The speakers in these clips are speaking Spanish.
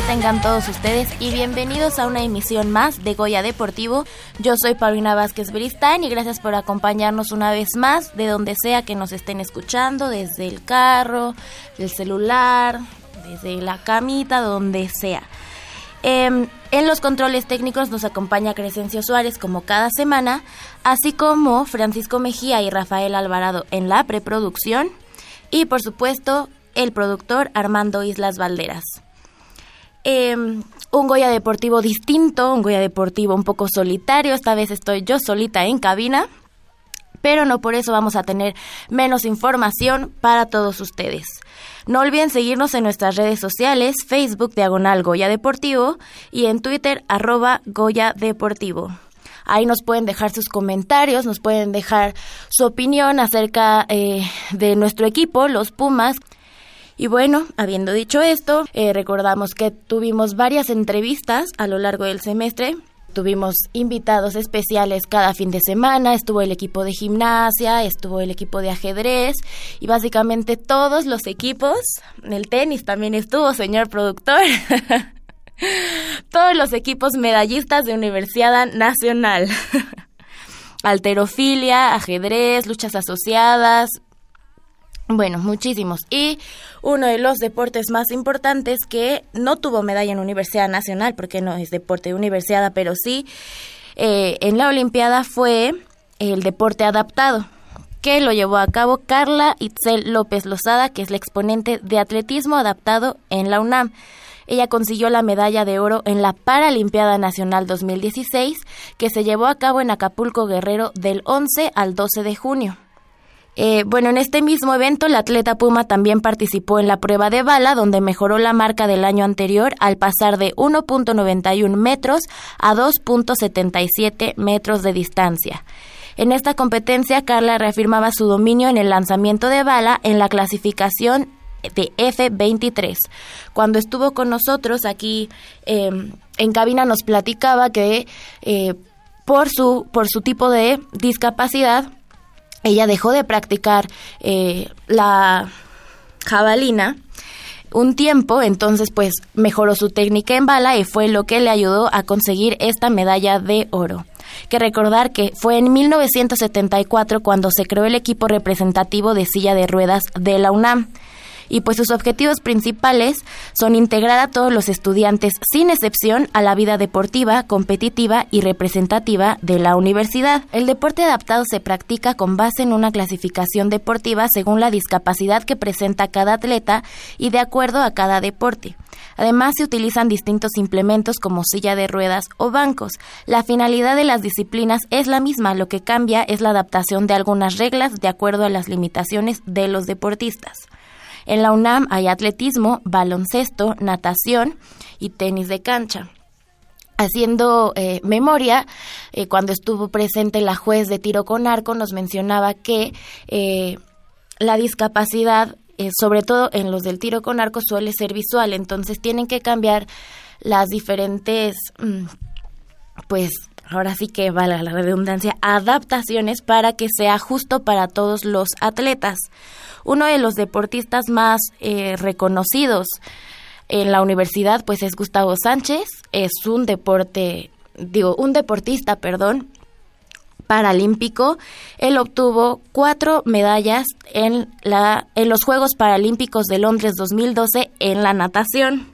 Tengan todos ustedes y bienvenidos a una emisión más de Goya Deportivo. Yo soy Paulina Vázquez Bristain y gracias por acompañarnos una vez más de donde sea que nos estén escuchando, desde el carro, del celular, desde la camita, donde sea. Em, en los controles técnicos nos acompaña Crescencio Suárez como cada semana, así como Francisco Mejía y Rafael Alvarado en la preproducción y por supuesto el productor Armando Islas Valderas. Em, un Goya Deportivo distinto, un Goya Deportivo un poco solitario. Esta vez estoy yo solita en cabina, pero no por eso vamos a tener menos información para todos ustedes. No olviden seguirnos en nuestras redes sociales, Facebook Diagonal Goya Deportivo y en Twitter arroba Goya Deportivo. Ahí nos pueden dejar sus comentarios, nos pueden dejar su opinión acerca eh, de nuestro equipo, los Pumas. Y bueno, habiendo dicho esto, eh, recordamos que tuvimos varias entrevistas a lo largo del semestre. Tuvimos invitados especiales cada fin de semana, estuvo el equipo de gimnasia, estuvo el equipo de ajedrez y básicamente todos los equipos, el tenis también estuvo, señor productor. todos los equipos medallistas de Universidad Nacional. Alterofilia, ajedrez, luchas asociadas, bueno, muchísimos. Y uno de los deportes más importantes que no tuvo medalla en Universidad Nacional, porque no es deporte de universidad, pero sí eh, en la Olimpiada fue el deporte adaptado, que lo llevó a cabo Carla Itzel López Lozada, que es la exponente de atletismo adaptado en la UNAM. Ella consiguió la medalla de oro en la Paralimpiada Nacional 2016, que se llevó a cabo en Acapulco Guerrero del 11 al 12 de junio. Eh, bueno, en este mismo evento, la atleta Puma también participó en la prueba de bala, donde mejoró la marca del año anterior al pasar de 1.91 metros a 2.77 metros de distancia. En esta competencia, Carla reafirmaba su dominio en el lanzamiento de bala en la clasificación de F23. Cuando estuvo con nosotros aquí em, en cabina nos platicaba que eh, por, su, por su tipo de discapacidad, ella dejó de practicar eh, la jabalina un tiempo, entonces pues mejoró su técnica en bala y fue lo que le ayudó a conseguir esta medalla de oro. Que recordar que fue en 1974 cuando se creó el equipo representativo de silla de ruedas de la UNAM y pues sus objetivos principales son integrar a todos los estudiantes sin excepción a la vida deportiva, competitiva y representativa de la universidad. El deporte adaptado se practica con base en una clasificación deportiva según la discapacidad que presenta cada atleta y de acuerdo a cada deporte. Además, se utilizan distintos implementos como silla de ruedas o bancos. La finalidad de las disciplinas es la misma, lo que cambia es la adaptación de algunas reglas de acuerdo a las limitaciones de los deportistas. En la UNAM hay atletismo, baloncesto, natación y tenis de cancha. Haciendo eh, memoria, eh, cuando estuvo presente la juez de tiro con arco, nos mencionaba que eh, la discapacidad, sobre todo en los del tiro con arco, suele ser visual, entonces tienen que cambiar las diferentes, mm, pues ahora sí que vale la redundancia, adaptaciones para que sea justo para todos los atletas uno de los deportistas más eh, reconocidos en la universidad, pues es Gustavo Sánchez, es un deporte, digo, un deportista, perdón, paralímpico. Él obtuvo cuatro medallas en, la, en los Juegos Paralímpicos de Londres 2012 en la natación.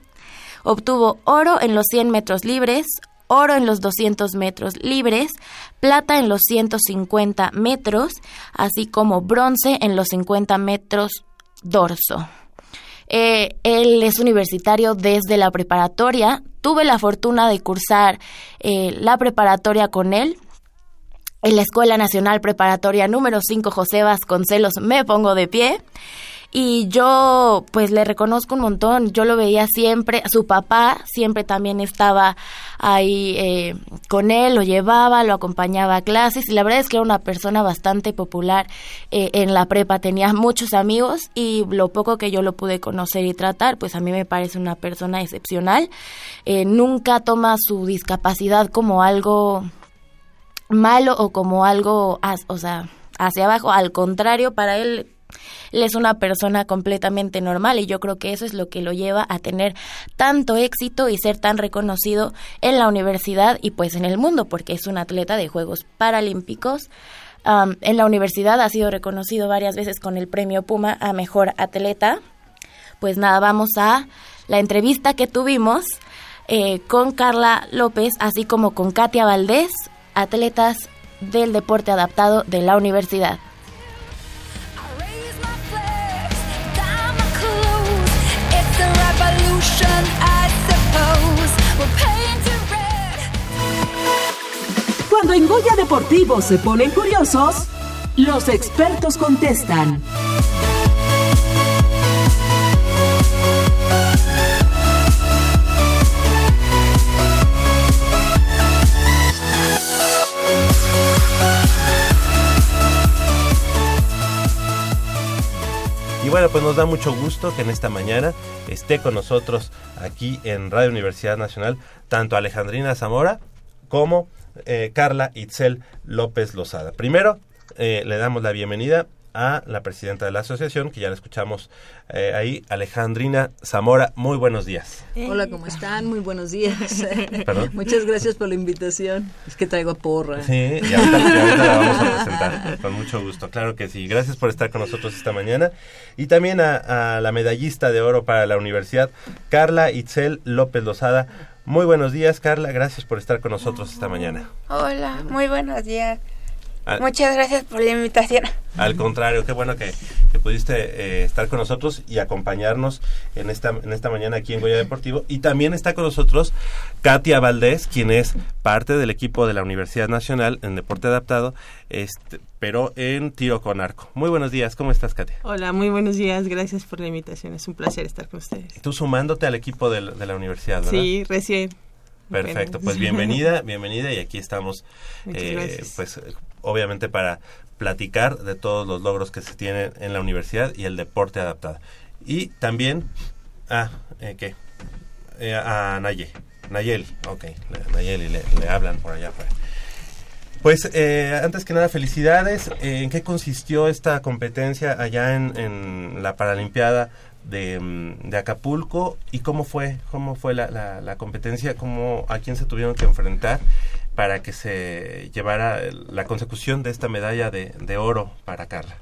Obtuvo oro en los 100 metros libres, oro en los 200 metros libres, plata en los 150 metros, así como bronce en los 50 metros dorso. Eh, él es universitario desde la preparatoria. Tuve la fortuna de cursar eh, la preparatoria con él. En la Escuela Nacional Preparatoria número 5 José Vasconcelos me pongo de pie y yo pues le reconozco un montón, yo lo veía siempre, su papá siempre también estaba ahí eh, con él, lo llevaba, lo acompañaba a clases y la verdad es que era una persona bastante popular eh, en la prepa, tenía muchos amigos y lo poco que yo lo pude conocer y tratar, pues a mí me parece una persona excepcional, eh, nunca toma su discapacidad como algo malo o como algo, o sea, hacia abajo, al contrario, para él él es una persona completamente normal y yo creo que eso es lo que lo lleva a tener tanto éxito y ser tan reconocido en la universidad y pues en el mundo, porque es un atleta de Juegos Paralímpicos. en la universidad ha sido reconocido varias veces con el premio Puma a Mejor Atleta. Pues nada, vamos a la entrevista que tuvimos eh, con Carla López, así como con Katia Valdés, atletas del deporte adaptado de la universidad. Cuando en Goya Deportivo se ponen curiosos, los expertos contestan. Y bueno, pues nos da mucho gusto que en esta mañana esté con nosotros aquí en Radio Universidad Nacional tanto Alejandrina Zamora como eh, Carla Itzel López Lozada. Primero, eh, le damos la bienvenida a la presidenta de la asociación, que ya la escuchamos eh, ahí, Alejandrina Zamora. Muy buenos días. Hola, ¿cómo están? Muy buenos días. Muchas gracias por la invitación. Es que traigo porra. Sí, ya ahorita, la vamos a presentar con mucho gusto. Claro que sí. Gracias por estar con nosotros esta mañana. Y también a, la medallista de oro para la universidad, Carla Itzel López Lozada. Muy buenos días, Carla. Gracias por estar con nosotros esta mañana. Hola, muy buenos días. Muchas gracias por la invitación. Al contrario, qué bueno que, pudiste eh, estar con nosotros y acompañarnos en esta, en esta mañana aquí en Goya Deportivo. Y también está con nosotros Katia Valdés, quien es parte del equipo de la Universidad Nacional en Deporte Adaptado, este, pero en tiro con arco. Muy buenos días, ¿cómo estás, Katia? Hola, muy buenos días, gracias por la invitación, es un placer estar con ustedes. Tú sumándote al equipo de, de la universidad, ¿verdad? Sí, recién. Perfecto, pues bienvenida, bienvenida y aquí estamos, eh, pues obviamente para platicar de todos los logros que se tienen en la universidad y el deporte adaptado. Y también, ah, eh, ¿qué? Eh, a Naye, Nayeli, ok, Nayeli, le, le hablan por allá Pues eh, antes que nada, felicidades. ¿En qué consistió esta competencia allá en, en la Paralimpiada de, mm, de, Acapulco y cómo fue, cómo fue la, la, competencia, cómo, a quién se tuvieron que enfrentar para que se llevara la consecución de esta medalla de, de oro para Carla.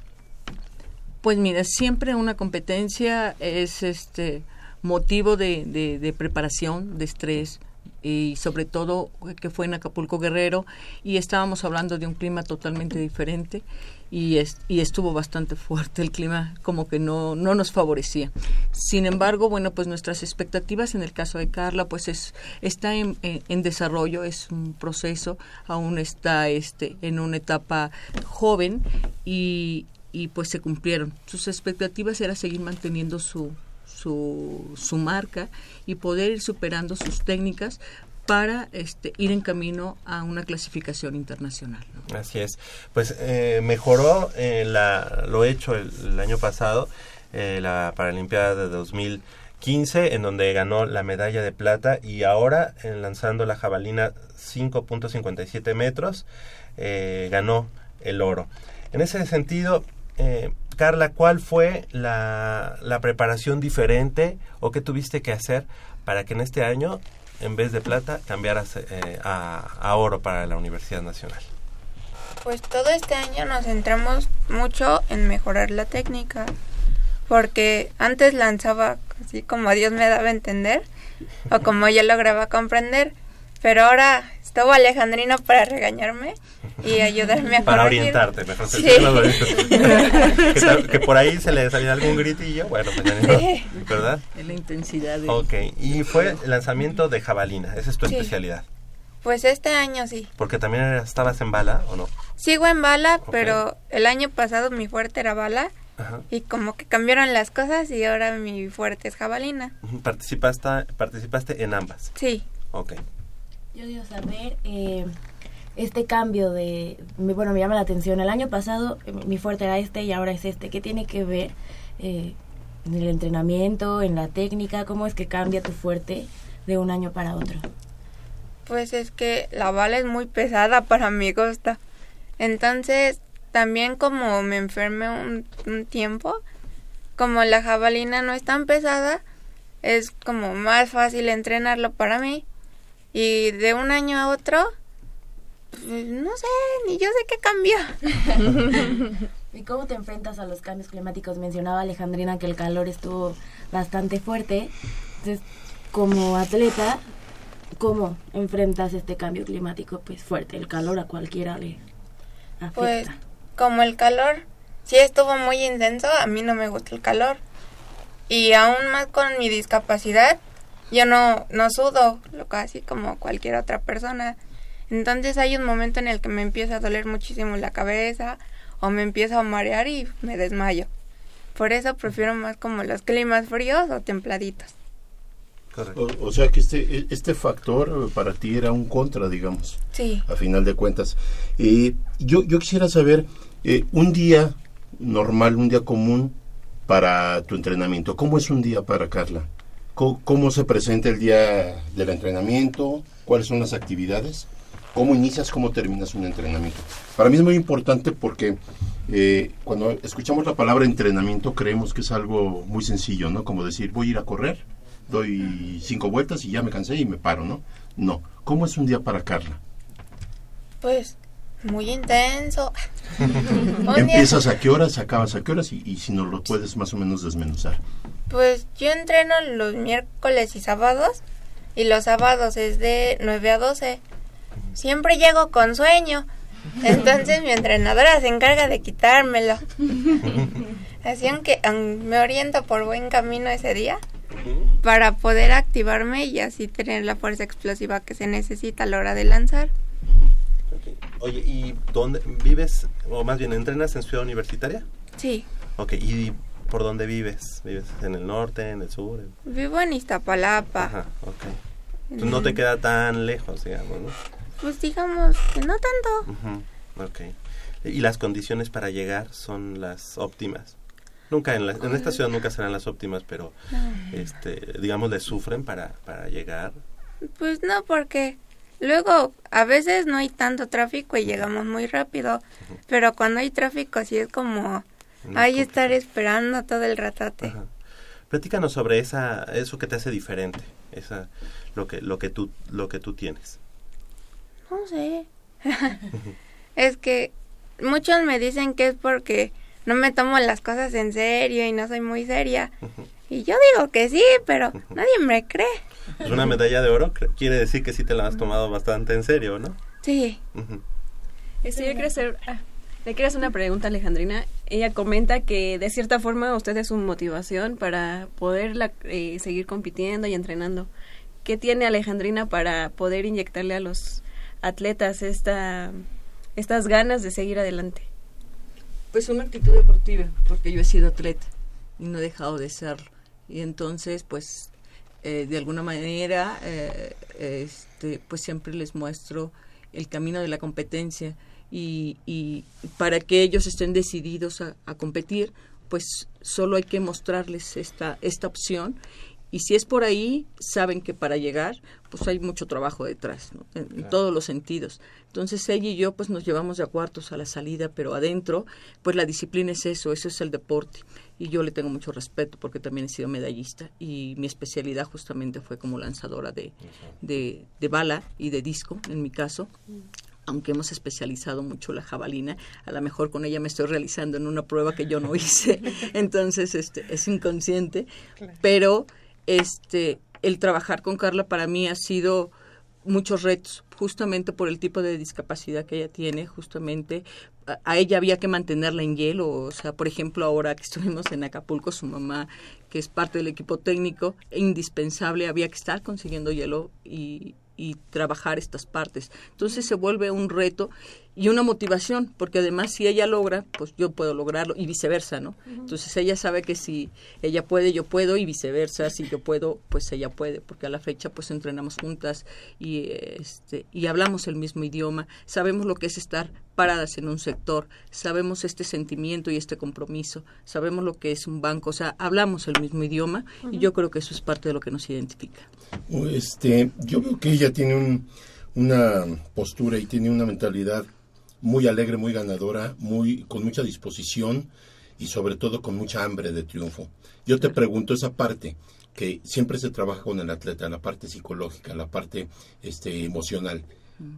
Pues mira, siempre una competencia es este motivo de, de, de preparación, de estrés, y sobre todo que fue en Acapulco Guerrero y estábamos hablando de un clima totalmente diferente y, y estuvo bastante fuerte el clima, como que no, no nos favorecía. Sin embargo, bueno, pues nuestras expectativas en el caso de Carla, pues es, está en, en, desarrollo, es un proceso, aún está este, en una etapa joven y, y pues se cumplieron. Sus expectativas era seguir manteniendo su, su, su marca y poder ir superando sus técnicas para este, ir en camino a una clasificación internacional. Así es. Pues eh, mejoró eh, la, lo hecho el, año pasado, eh, la Paralimpiada de 2015, en donde ganó la medalla de plata y ahora, en lanzando la jabalina 5.57 metros, ganó el oro. En ese sentido, Carla, ¿cuál fue la preparación diferente o qué tuviste que hacer para que en este año en vez de plata, cambiaras eh, a, oro para la Universidad Nacional? Pues todo este año nos centramos mucho en mejorar la técnica, porque antes lanzaba así como Dios me daba a entender o como yo lograba comprender, pero ahora estuvo Alejandrino para regañarme y ayudarme a Para orientarte, mejor sí. que, por ahí se le salía algún gritillo, bueno, pues ¿verdad? En la intensidad. De... Ok, y fue el lanzamiento de jabalina, esa es tu especialidad. Pues este año sí. Porque también estabas en bala, ¿o no? Sigo en bala, pero el año pasado mi fuerte era bala. Y como que cambiaron las cosas y ahora mi fuerte es jabalina. ¿Participaste, participaste en ambas? Sí. Ok. Yo quiero saber eh, este cambio de... Bueno, me llama la atención. El año pasado eh, mi fuerte era este y ahora es este. ¿Qué tiene que ver eh, en el entrenamiento, en la técnica? ¿Cómo es que cambia tu fuerte de un año para otro? Pues es que la bala es muy pesada para mi costa. Entonces, también como me enfermé un, tiempo, como la jabalina no es tan pesada, es como más fácil entrenarlo para mí. Y de un año a otro, pues, no sé, ni yo sé qué cambió. ¿Y cómo te enfrentas a los cambios climáticos? Mencionaba Alejandrina que el calor estuvo bastante fuerte. Entonces, como atleta, ¿Cómo enfrentas este cambio climático pues fuerte? El calor a cualquiera le afecta. Pues como el calor sí estuvo muy intenso, a mí no me gusta el calor. Y aún más con mi discapacidad, yo no, no sudo, lo casi como cualquier otra persona. Entonces hay un momento en el que me empieza a doler muchísimo la cabeza o me empiezo a marear y me desmayo. Por eso prefiero más como los climas fríos o templaditos. O, sea que este, e, este factor para ti era un contra, digamos. Sí. A final de cuentas. Eh, yo, yo quisiera saber, eh, un día normal, un día común para tu entrenamiento. ¿Cómo es un día para Carla? ¿Cómo, se presenta el día del entrenamiento? ¿Cuáles son las actividades? ¿Cómo inicias, cómo terminas un entrenamiento? Para mí es muy importante porque eh, cuando escuchamos la palabra entrenamiento creemos que es algo muy sencillo, ¿no? Como decir, voy a ir a correr doy cinco vueltas y ya me cansé y me paro, ¿no? No. ¿Cómo es un día para Carla? Pues muy intenso. ¿Empiezas a qué horas, acabas a qué horas y, si nos lo puedes más o menos desmenuzar? Pues yo entreno los miércoles y sábados y los sábados es de 9 a 12. Siempre llego con sueño. Entonces mi entrenadora se encarga de quitármelo. Así aunque me oriento por buen camino ese día, para poder activarme y así tener la fuerza explosiva que se necesita a la hora de lanzar. Oye, ¿y dónde vives, o más bien entrenas en Ciudad Universitaria? Sí. Ok, ¿y por dónde vives? ¿Vives en el norte, en el sur? Vivo en Iztapalapa. Ajá, ok. Entonces no te queda tan lejos, digamos, ¿no? Pues digamos que no tanto. Ok. ¿Y las condiciones para llegar son las óptimas? Nunca en, en esta ciudad nunca serán las óptimas, pero este, digamos le sufren para, para llegar. Pues no, porque luego a veces no hay tanto tráfico y llegamos muy rápido, pero cuando hay tráfico sí es como hay estar esperando todo el ratate. Platícanos sobre esa eso que te hace diferente, esa lo que lo que tú lo que tú tienes. No sé. es que muchos me dicen que es porque no me tomo las cosas en serio y no soy muy seria. Y yo digo que sí, pero nadie me cree. Es una medalla de oro, quiere decir que sí te la has tomado bastante en serio, ¿no? Sí. Este, yo quiero hacer, ah, le quiero hacer una pregunta Alejandrina. Ella comenta que de cierta forma usted es su motivación para poder eh, seguir compitiendo y entrenando. ¿Qué tiene Alejandrina para poder inyectarle a los atletas esta, estas ganas de seguir adelante? Pues una actitud deportiva, porque yo he sido atleta y no he dejado de serlo. Y entonces, pues, eh, de alguna manera, eh, este, pues siempre les muestro el camino de la competencia y, y para que ellos estén decididos a, a, competir, pues solo hay que mostrarles esta, esta opción y si es por ahí, saben que para llegar, pues hay mucho trabajo detrás, en, todos los sentidos. Entonces ella y yo, pues nos llevamos de a cuartos a la salida, pero adentro, pues la disciplina es eso, eso es el deporte. Y yo le tengo mucho respeto porque también he sido medallista y mi especialidad justamente fue como lanzadora de, de, de bala y de disco, en mi caso. Aunque hemos especializado mucho la jabalina, a lo mejor con ella me estoy realizando en una prueba que yo no hice, entonces este es inconsciente, pero este el trabajar con Carla para mí ha sido muchos retos, justamente por el tipo de discapacidad que ella tiene, justamente a, ella había que mantenerla en hielo, o sea, por ejemplo, ahora que estuvimos en Acapulco, su mamá, que es parte del equipo técnico, indispensable, había que estar consiguiendo hielo y, y trabajar estas partes. Entonces se vuelve un reto y una motivación, porque además si ella logra, pues yo puedo lograrlo y viceversa, ¿no? Entonces ella sabe que si ella puede, yo puedo y viceversa, si yo puedo, pues ella puede, porque a la fecha pues entrenamos juntas y este y hablamos el mismo idioma, sabemos lo que es estar paradas en un sector, sabemos este sentimiento y este compromiso, sabemos lo que es un banco, o sea, hablamos el mismo idioma y yo creo que eso es parte de lo que nos identifica. Este, yo veo que ella tiene una postura y tiene una mentalidad muy alegre, muy ganadora, muy con mucha disposición y sobre todo con mucha hambre de triunfo. Yo te pregunto esa parte que siempre se trabaja con el atleta, la parte psicológica, la parte este emocional.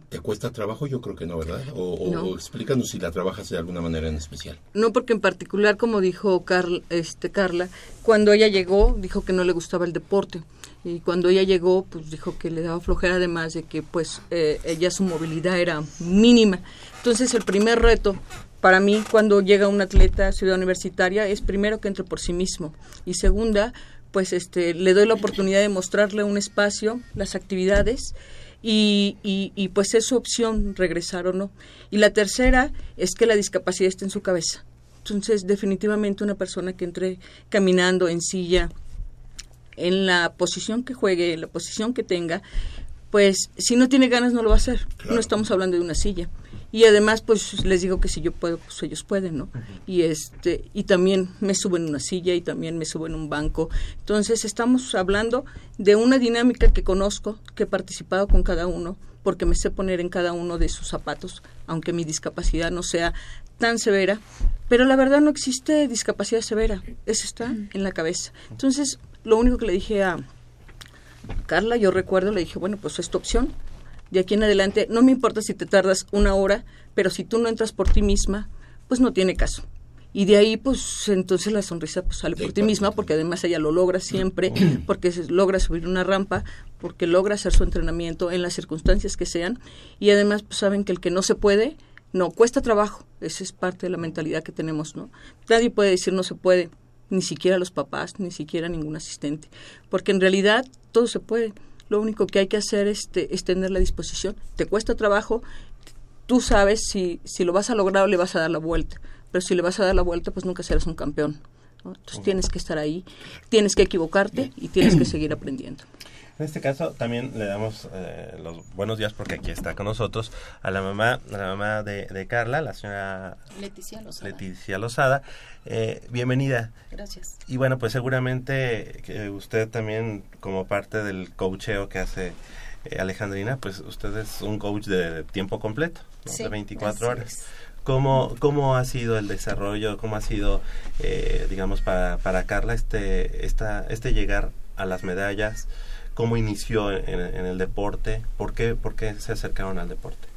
¿Te cuesta trabajo? Yo creo que no, ¿verdad? O, explícanos si la trabajas de alguna manera en especial. No, porque en particular, como dijo este, Carla, cuando ella llegó, dijo que no le gustaba el deporte y cuando ella llegó pues dijo que le daba flojera además de que pues eh, ella su movilidad era mínima entonces el primer reto para mí cuando llega un atleta a ciudad universitaria es primero que entre por sí mismo y segunda pues este le doy la oportunidad de mostrarle un espacio las actividades y, y, y pues es su opción regresar o no y la tercera es que la discapacidad esté en su cabeza entonces definitivamente una persona que entre caminando en silla en la posición que juegue, en la posición que tenga, pues si no tiene ganas no lo va a hacer. No estamos hablando de una silla. Y además, pues les digo que si yo puedo, pues ellos pueden, ¿no? Y este y también me subo en una silla y también me subo en un banco. Entonces, estamos hablando de una dinámica que conozco, que he participado con cada uno, porque me sé poner en cada uno de sus zapatos, aunque mi discapacidad no sea tan severa, pero la verdad no existe discapacidad severa, eso está en la cabeza. Entonces, lo único que le dije a Carla, yo recuerdo, le dije, bueno, pues es tu opción. De aquí en adelante, no me importa si te tardas una hora, pero si tú no entras por ti misma, pues no tiene caso. Y de ahí, pues entonces la sonrisa pues, sale por ti misma, porque además ella lo logra siempre, porque logra subir una rampa, porque logra hacer su entrenamiento en las circunstancias que sean. Y además, pues saben que el que no se puede, no, cuesta trabajo. Esa es parte de la mentalidad que tenemos, ¿no? Nadie puede decir no se puede ni siquiera los papás, ni siquiera ningún asistente, porque en realidad todo se puede. Lo único que hay que hacer es, es tener la disposición. Te cuesta trabajo, tú sabes si, si lo vas a lograr o le vas a dar la vuelta, pero si le vas a dar la vuelta, pues nunca serás un campeón. Entonces tienes que estar ahí, tienes que equivocarte y tienes que seguir aprendiendo. En este caso también le damos eh, los buenos días porque aquí está con nosotros a la mamá, a la mamá de, Carla, la señora Leticia Lozada. Leticia Lozada. Eh, bienvenida. Gracias. Y bueno, pues seguramente que usted también como parte del coacheo que hace eh, Alejandrina, pues usted es un coach de tiempo completo, de 24 horas. ¿Cómo, ¿Cómo ha sido el desarrollo, cómo ha sido, digamos, para, para Carla este, esta, este llegar a las medallas? Cómo inició en, el deporte, ¿Por qué, por qué se acercaron al deporte.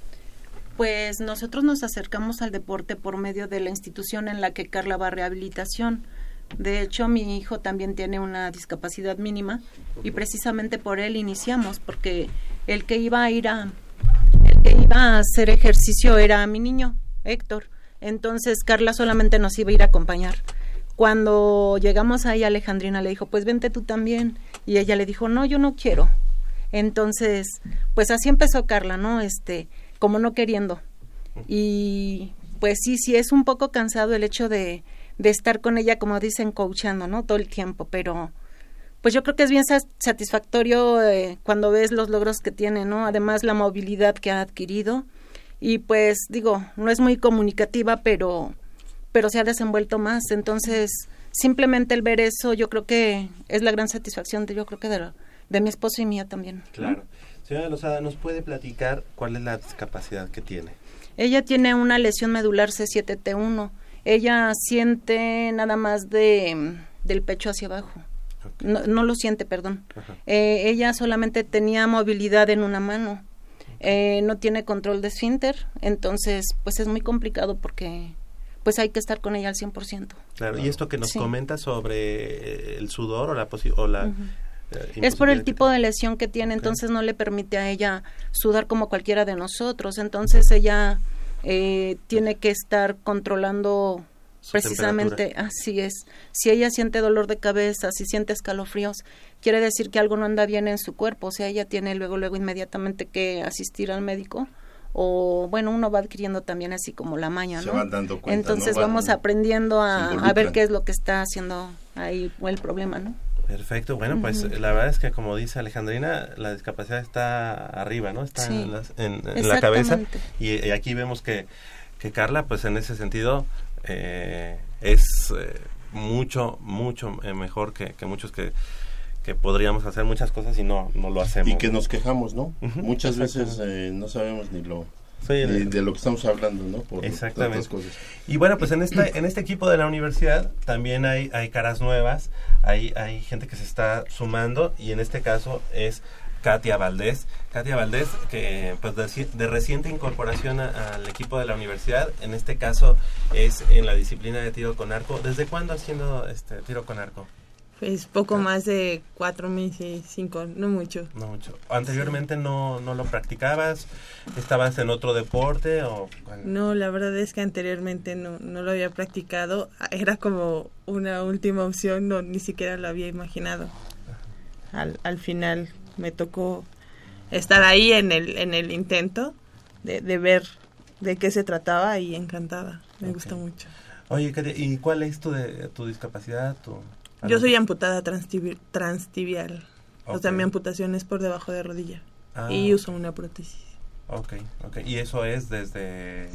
Pues nosotros nos acercamos al deporte por medio de la institución en la que Carla va a rehabilitación. De hecho, mi hijo también tiene una discapacidad mínima y precisamente por él iniciamos, porque el que iba a ir a, el que iba a hacer ejercicio era mi niño, Héctor. Entonces Carla solamente nos iba a ir a acompañar. Cuando llegamos ahí, Alejandrina le dijo, pues vente tú también. Y ella le dijo, no, yo no quiero. Entonces, pues así empezó Carla, ¿no? Este, como no queriendo. Y pues sí, sí, es un poco cansado el hecho de, de estar con ella, como dicen, coachando, ¿no? Todo el tiempo, pero pues yo creo que es bien satisfactorio eh, cuando ves los logros que tiene, ¿no? Además, la movilidad que ha adquirido. Y pues digo, no es muy comunicativa, pero pero se ha desenvuelto más. Entonces, simplemente el ver eso, yo creo que es la gran satisfacción de, yo creo que de, de mi esposo y mía también. Claro. Señora Lozada, ¿nos puede platicar cuál es la discapacidad que tiene? Ella tiene una lesión medular C7T1. Ella siente nada más de del pecho hacia abajo. No, no, lo siente, perdón. Eh, ella solamente tenía movilidad en una mano. eh, no tiene control de esfínter, entonces pues es muy complicado porque pues hay que estar con ella al 100%. Claro, y esto que nos comenta sobre el sudor o la, o la eh, es por el tipo de lesión que tiene, entonces no le permite a ella sudar como cualquiera de nosotros, entonces ella eh, tiene que estar controlando precisamente, así es, si ella siente dolor de cabeza, si siente escalofríos, quiere decir que algo no anda bien en su cuerpo, o sea, ella tiene luego, luego inmediatamente que asistir al médico o bueno, uno va adquiriendo también así como la maña, ¿no? Entonces vamos aprendiendo a, a, ver qué es lo que está haciendo ahí el problema, ¿no? Perfecto, bueno, pues la verdad es que como dice Alejandrina, la discapacidad está arriba, ¿no? Está en, la cabeza y, aquí vemos que, que Carla, pues en ese sentido, eh, es eh, mucho, mucho eh, mejor que, que muchos que, que podríamos hacer muchas cosas y no, no lo hacemos. Y que nos quejamos, ¿no? Muchas veces no sabemos ni lo de, lo que estamos hablando, ¿no? Por Exactamente. Cosas. Y bueno, pues en este, en este equipo de la universidad también hay, hay caras nuevas, hay, hay gente que se está sumando y en este caso es Katia Valdés. Katia Valdés, que pues de, reciente incorporación al equipo de la universidad, en este caso es en la disciplina de tiro con arco. ¿Desde cuándo haciendo este tiro con arco? Pues poco más de cuatro meses, cinco, no mucho. No mucho. ¿Anteriormente no, no lo practicabas? ¿Estabas en otro deporte? o No, la verdad es que anteriormente no, no lo había practicado. Era como una última opción, no ni siquiera lo había imaginado. Al, al final me tocó estar ahí en el, en el intento de, de ver de qué se trataba y encantada. Me gusta mucho. Oye, ¿y cuál es tu, de, tu discapacidad? Tu... Yo soy amputada transtibial. O sea, mi amputación es por debajo de rodilla. Ah, y uso una prótesis. Ok, ok. ¿Y eso es desde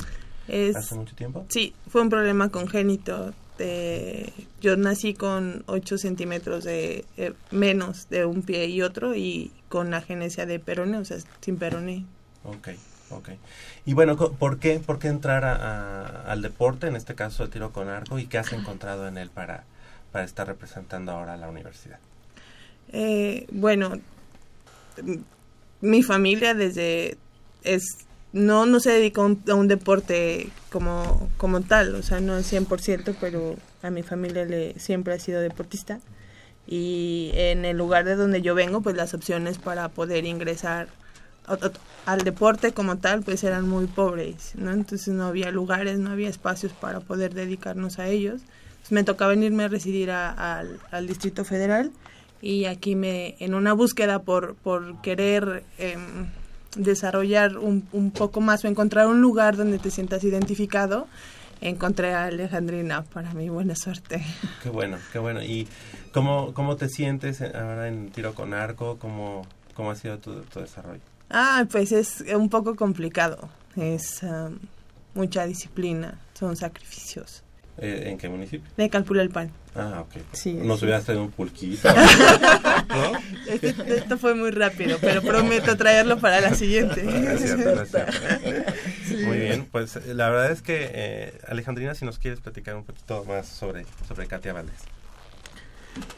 hace mucho tiempo? Sí, fue un problema congénito. yo nací con 8 centímetros de eh, menos de un pie y otro y con la genesia de perone, o sea, sin perone. Ok, ok. Y bueno, ¿por qué, por qué entrar al deporte, en este caso el tiro con arco, y qué has encontrado en él para para estar representando ahora a la universidad? Eh, bueno, mi familia desde es no no se dedicó a un deporte como como tal, o sea, no al 100%, pero a mi familia le siempre ha sido deportista y en el lugar de donde yo vengo, pues las opciones para poder ingresar al deporte como tal, pues eran muy pobres, ¿no? Entonces no había lugares, no había espacios para poder dedicarnos a ellos me tocaba venirme a residir al, Distrito Federal y aquí me, en una búsqueda por, por querer em, desarrollar un, un, poco más o encontrar un lugar donde te sientas identificado, encontré a Alejandrina para mi buena suerte. Qué bueno, qué bueno. ¿Y cómo, cómo te sientes ahora en tiro con arco? ¿Cómo, cómo ha sido tu, tu desarrollo? Ah, pues es un poco complicado. Es um, mucha disciplina, son sacrificios. Eh, ¿En qué municipio? De Calpulalpan. Ah, ok. Sí, Nos hubieras traído un pulquito. Este, esto fue muy rápido, pero prometo traerlo para la siguiente. Muy bien, pues la verdad es que, eh, Alejandrina, si nos quieres platicar un poquito más sobre, sobre Katia Valdés.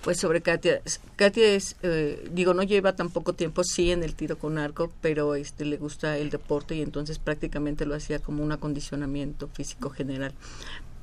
Pues sobre Katia, Katia es, eh, digo, no lleva tan poco tiempo, sí, en el tiro con arco, pero este le gusta el deporte y entonces prácticamente lo hacía como un acondicionamiento físico general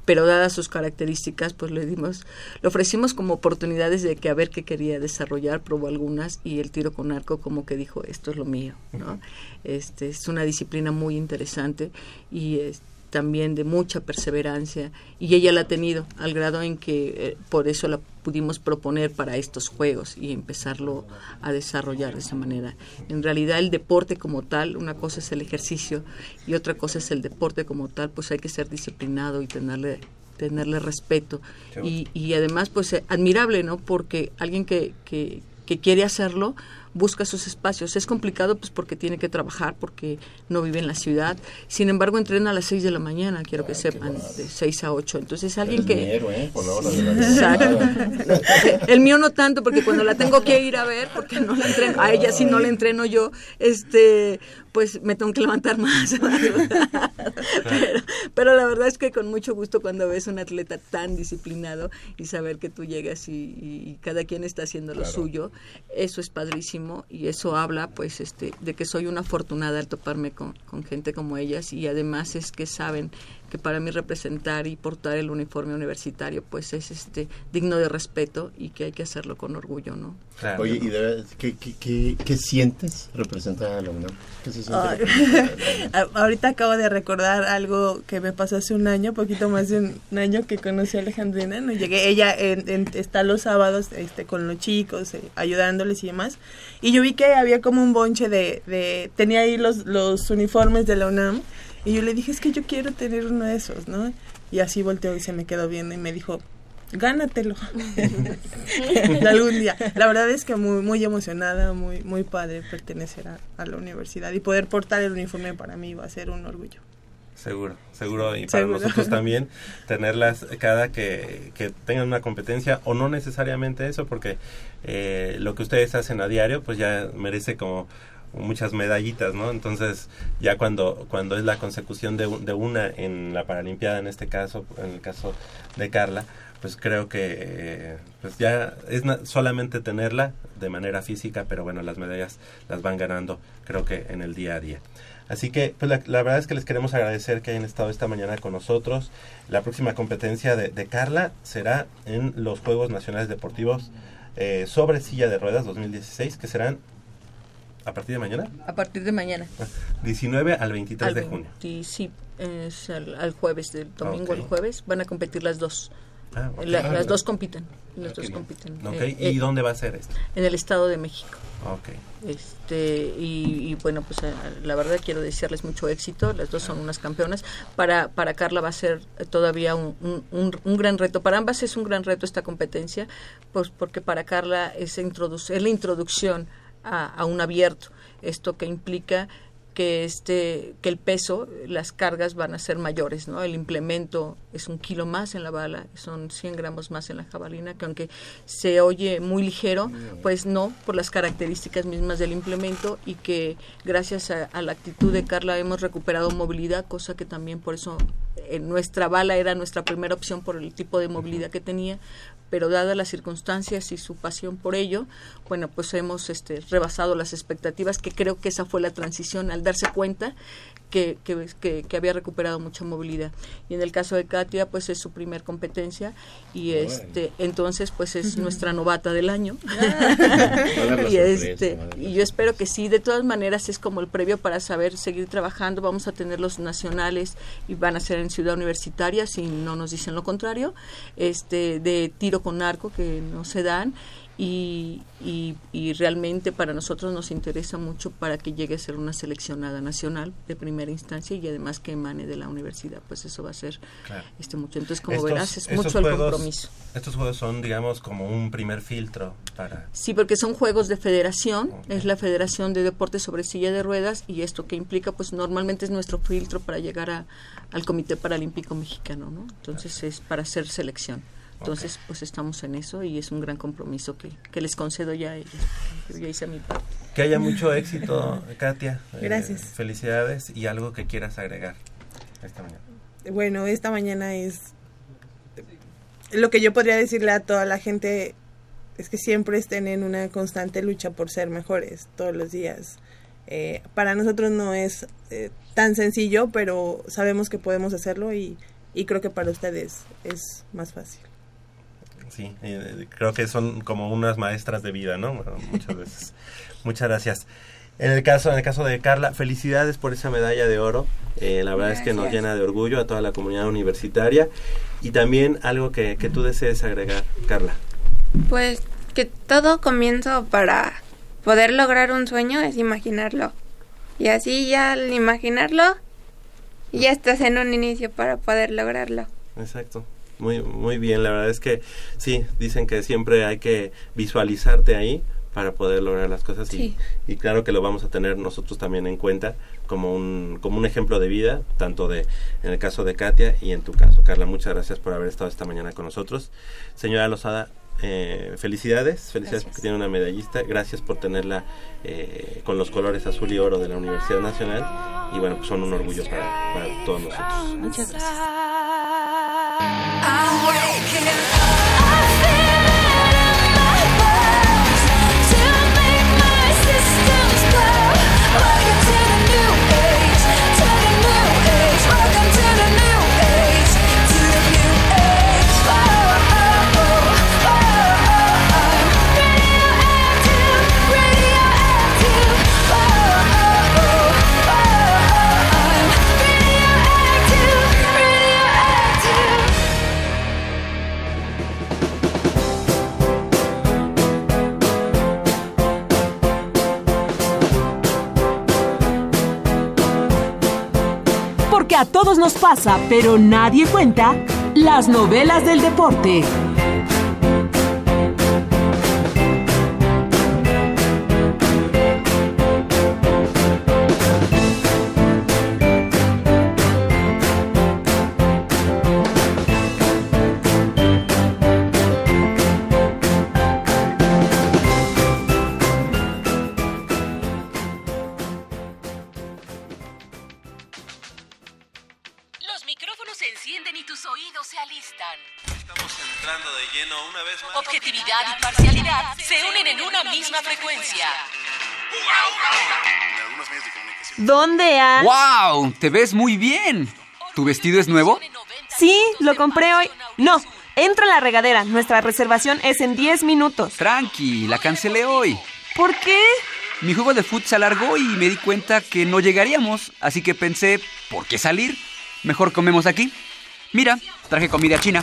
pero dadas sus características, pues le dimos, le ofrecimos como oportunidades de que a ver qué quería desarrollar, probó algunas y el tiro con arco como que dijo, esto es lo mío, ¿no? Este es una disciplina muy interesante y este también de mucha perseverancia y ella la ha tenido al grado en que eh, por eso la pudimos proponer para estos juegos y empezarlo a desarrollar de esa manera. En realidad el deporte como tal, una cosa es el ejercicio y otra cosa es el deporte como tal, pues hay que ser disciplinado y tenerle tenerle respeto y, y además pues eh, admirable, ¿no? Porque alguien que, que, que quiere hacerlo, busca sus espacios. Es complicado pues porque tiene que trabajar, porque no vive en la ciudad. Sin embargo, entrena a las 6 de la mañana, quiero que sepan, de 6 a 8. Entonces, alguien que... ¿eh? El mío no tanto, porque cuando la tengo que ir a ver, porque no la entreno, a ella sí no la entreno yo, este pues me tengo que levantar más. pero, pero, la verdad es que con mucho gusto cuando ves un atleta tan disciplinado y saber que tú llegas y, cada quien está haciendo lo suyo, eso es padrísimo y eso habla pues este de que soy una afortunada al toparme con, con gente como ellas y además es que saben que para mí representar y portar el uniforme universitario pues es este digno de respeto y que hay que hacerlo con orgullo, ¿no? Oye, ¿y de, ¿qué, qué, qué, sientes representar a la UNAM? ¿Qué se siente Ahorita acabo de recordar algo que me pasó hace un año, poquito más de un año que conocí a Alejandrina, no llegué, ella está los sábados este, con los chicos, eh, ayudándoles y demás, y yo vi que había como un bonche de, de tenía ahí los, los uniformes de la UNAM, y yo le dije, es que yo quiero tener uno de esos, ¿no? Y así volteó y se me quedó viendo y me dijo, gánatelo algún día. La verdad es que muy muy emocionada, muy muy padre pertenecer a, la universidad y poder portar el uniforme para mí va a ser un orgullo. Seguro, seguro. Y para nosotros también tenerlas cada que, que tengan una competencia o no necesariamente eso, porque eh, lo que ustedes hacen a diario pues ya merece como muchas medallitas, ¿no? Entonces, ya cuando, cuando es la consecución de, de una en la Paralimpiada, en este caso, en el caso de Carla, pues creo que pues ya es solamente tenerla de manera física, pero bueno, las medallas las van ganando, creo que en el día a día. Así que pues la, verdad es que les queremos agradecer que hayan estado esta mañana con nosotros. La próxima competencia de, de Carla será en los Juegos Nacionales Deportivos eh, sobre silla de ruedas 2016, que serán ¿A partir de mañana? A partir de mañana. 19 al 23 de junio. Sí, es al, jueves, del domingo al jueves. Van a competir las dos. Ah, las dos compiten. Las dos compiten. Eh, ¿Y eh, dónde va a ser esto? En el Estado de México. Okay. Este, y, bueno, pues eh, la verdad quiero desearles mucho éxito. Las dos son unas campeonas. Para, para Carla va a ser todavía un, un, gran reto. Para ambas es un gran reto esta competencia, pues porque para Carla es, introducir, es la introducción a, un abierto. Esto que implica que este que el peso las cargas van a ser mayores no el implemento es un kilo más en la bala son 100 gramos más en la jabalina que aunque se oye muy ligero pues no por las características mismas del implemento y que gracias a, la actitud de Carla hemos recuperado movilidad cosa que también por eso en eh, nuestra bala era nuestra primera opción por el tipo de movilidad que tenía pero dadas las circunstancias y su pasión por ello, bueno, pues hemos este, rebasado las expectativas, que creo que esa fue la transición al darse cuenta que, que, que, había recuperado mucha movilidad. Y en el caso de Katia, pues es su primer competencia y este entonces pues es nuestra novata del año. y este y yo espero que sí, de todas maneras es como el previo para saber seguir trabajando, vamos a tener los nacionales y van a ser en Ciudad Universitaria si no nos dicen lo contrario, este de tiro con arco que no se dan y, y, realmente para nosotros nos interesa mucho para que llegue a ser una seleccionada nacional de primera instancia y además que emane de la universidad, pues eso va a ser este mucho. Entonces, como verás, es mucho el compromiso. Estos juegos son, digamos, como un primer filtro para... Sí, porque son juegos de federación, es la Federación de Deportes sobre Silla de Ruedas y esto que implica, pues normalmente es nuestro filtro para llegar a, al Comité Paralímpico Mexicano, ¿no? Entonces es para hacer selección. Entonces, pues estamos en eso y es un gran compromiso que, que les concedo ya a ellos. Yo ya hice mi parte. Que haya mucho éxito, Katia. Eh, Gracias. felicidades y algo que quieras agregar esta mañana. Bueno, esta mañana es lo que yo podría decirle a toda la gente es que siempre estén en una constante lucha por ser mejores todos los días. Eh, para nosotros no es eh, tan sencillo, pero sabemos que podemos hacerlo y, y creo que para ustedes es más fácil sí, eh, creo que son como unas maestras de vida, ¿no? muchas veces. Muchas gracias. En el caso, en el caso de Carla, felicidades por esa medalla de oro. Eh, la verdad es que nos llena de orgullo a toda la comunidad universitaria. Y también algo que, que tú desees agregar, Carla. Pues que todo comienzo para poder lograr un sueño es imaginarlo. Y así ya al imaginarlo, ya estás en un inicio para poder lograrlo. Exacto. Muy, muy bien, la verdad es que sí, dicen que siempre hay que visualizarte ahí para poder lograr las cosas y, y, claro que lo vamos a tener nosotros también en cuenta como un, como un ejemplo de vida, tanto de en el caso de Katia y en tu caso, Carla. Muchas gracias por haber estado esta mañana con nosotros. Señora Lozada, eh, felicidades, felicidades porque tiene una medallista, gracias por tenerla eh, con los colores azul y oro de la Universidad Nacional y bueno, pues son un orgullo para, para todos nosotros. Muchas gracias. Porque a todos nos pasa, pero nadie cuenta las novelas del deporte. Objetividad y parcialidad se unen en una misma frecuencia. ¿Dónde has...? ¡Wow! Te ves muy bien. ¿Tu vestido es nuevo? Sí, lo compré hoy. No, entra a la regadera. Nuestra reservación es en 10 minutos. Tranqui, la cancelé hoy. ¿Por qué? Mi juego de fútbol se alargó y me di cuenta que no llegaríamos, así que pensé, ¿por qué salir? Mejor comemos aquí. Mira, traje comida china.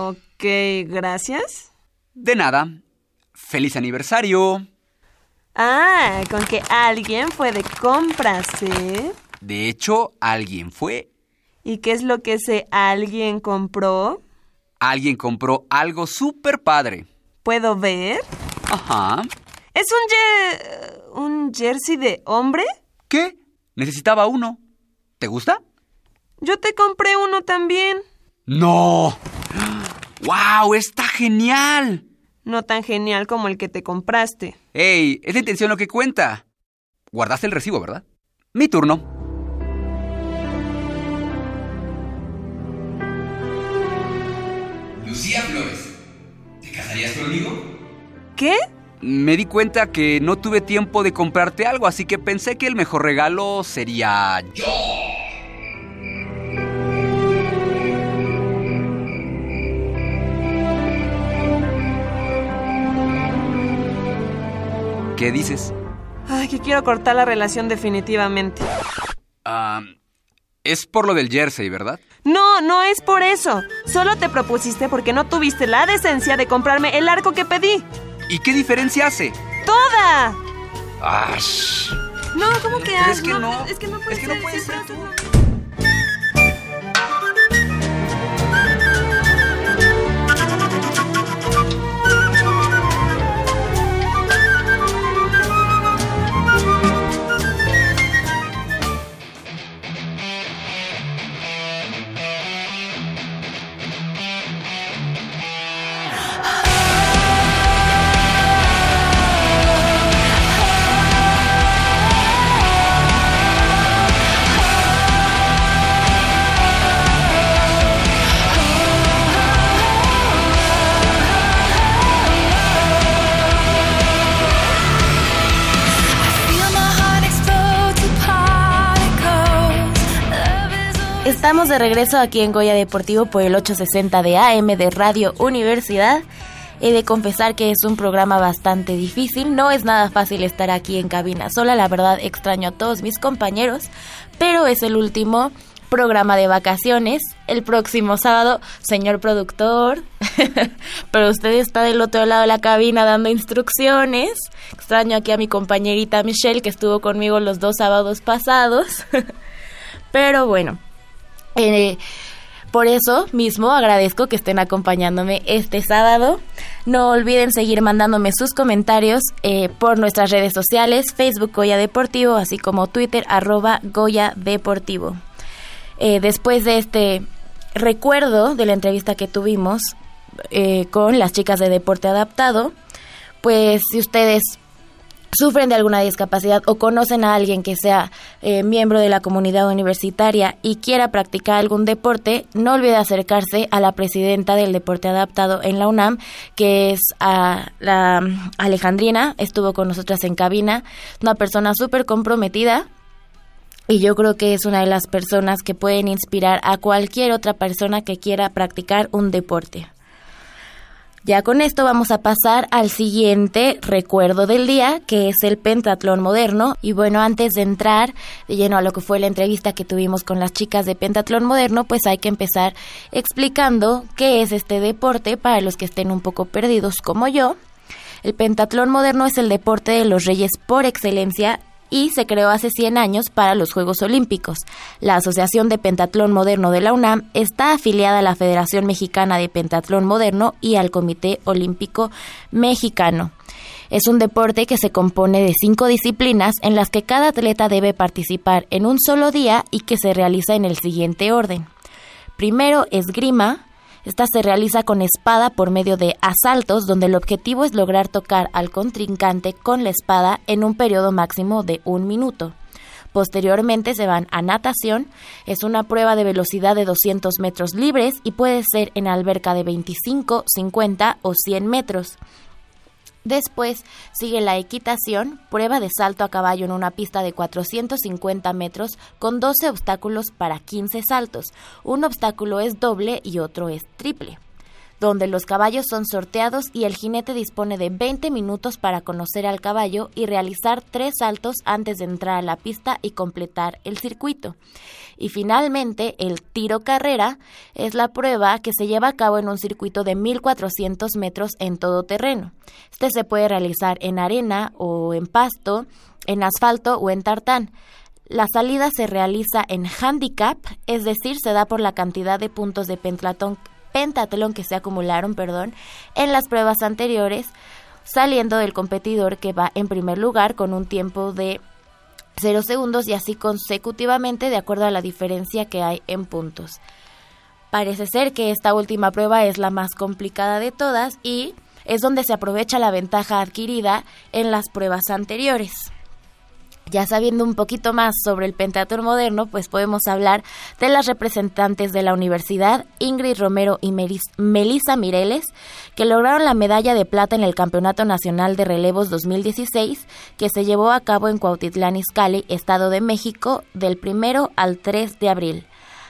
Ok, gracias. De nada. Feliz aniversario. Ah, con que alguien fue de compras, ¿eh? De hecho, alguien fue. ¿Y qué es lo que ese alguien compró? Alguien compró algo súper padre. ¿Puedo ver? Ajá. ¿Es un, un jersey de hombre? ¿Qué? Necesitaba uno. ¿Te gusta? Yo te compré uno también. ¡No! ¡Wow! ¡Está genial! No tan genial como el que te compraste. ¡Ey! Es la intención lo que cuenta. Guardaste el recibo, ¿verdad? Mi turno. Lucía Flores, ¿te casarías conmigo? ¿Qué? Me di cuenta que no tuve tiempo de comprarte algo, así que pensé que el mejor regalo sería yo. ¿Qué dices? Ay, que quiero cortar la relación definitivamente. Ah, es por lo del jersey, ¿verdad? No, no es por eso. Solo te propusiste porque no tuviste la decencia de comprarme el arco que pedí. ¿Y qué diferencia hace? ¡Toda! ¡Ash! No, ¿cómo que Pero es que no, no. Es que no puede Es que ser, no puede ser tú. Estamos de regreso aquí en Goya Deportivo por el 860 de AM de Radio Universidad. He de confesar que es un programa bastante difícil, no es nada fácil estar aquí en cabina sola, la verdad extraño a todos mis compañeros, pero es el último programa de vacaciones. El próximo sábado, señor productor, pero usted está del otro lado de la cabina dando instrucciones. Extraño aquí a mi compañerita Michelle que estuvo conmigo los dos sábados pasados. pero bueno, eh, por eso mismo agradezco que estén acompañándome este sábado. No olviden seguir mandándome sus comentarios eh, por nuestras redes sociales, Facebook Goya Deportivo, así como Twitter arroba Goya Deportivo. Eh, después de este recuerdo de la entrevista que tuvimos con las chicas de deporte adaptado, pues si ustedes sufren de alguna discapacidad o conocen a alguien que sea eh, miembro de la comunidad universitaria y quiera practicar algún deporte, no olvide acercarse a la presidenta del deporte adaptado en la UNAM, que es a la mm, Alejandrina, estuvo con nosotras en cabina, una persona súper comprometida y yo creo que es una de las personas que pueden inspirar a cualquier otra persona que quiera practicar un deporte. Ya con esto vamos a pasar al siguiente recuerdo del día, que es el pentatlón moderno. Y bueno, antes de entrar de lleno a lo que fue la entrevista que tuvimos con las chicas de pentatlón moderno, pues hay que empezar explicando qué es este deporte para los que estén un poco perdidos como yo. El pentatlón moderno es el deporte de los reyes por excelencia y se creó hace 100 años para los Juegos Olímpicos. La Asociación de Pentatlón Moderno de la UNAM está afiliada a la Federación Mexicana de Pentatlón Moderno y al Comité Olímpico Mexicano. Es un deporte que se compone de cinco disciplinas en las que cada atleta debe participar en un solo día y que se realiza en el siguiente orden. Primero, esgrima. Esta se realiza con espada por medio de asaltos, donde el objetivo es lograr tocar al contrincante con la espada en un periodo máximo de un minuto. Posteriormente se van a natación, es una prueba de velocidad de 200 metros libres y puede ser en alberca de 25, 50 o 100 metros. Después sigue la equitación, prueba de salto a caballo en una pista de 450 metros con 12 obstáculos para 15 saltos. Un obstáculo es doble y otro es triple donde los caballos son sorteados y el jinete dispone de 20 minutos para conocer al caballo y realizar tres saltos antes de entrar a la pista y completar el circuito. Y finalmente, el tiro carrera es la prueba que se lleva a cabo en un circuito de 1400 metros en todo terreno. Este se puede realizar en arena o en pasto, en asfalto o en tartán. La salida se realiza en handicap, es decir, se da por la cantidad de puntos de pentlatón pentatlón que se acumularon, perdón, en las pruebas anteriores, saliendo del competidor que va en primer lugar con un tiempo de 0 segundos y así consecutivamente de acuerdo a la diferencia que hay en puntos. Parece ser que esta última prueba es la más complicada de todas y es donde se aprovecha la ventaja adquirida en las pruebas anteriores. Ya sabiendo un poquito más sobre el pentatlón moderno, pues podemos hablar de las representantes de la universidad, Ingrid Romero y Melissa Mireles, que lograron la medalla de plata en el Campeonato Nacional de Relevos 2016, que se llevó a cabo en Cuautitlán Izcalli, Estado de México, del primero al 3 de abril.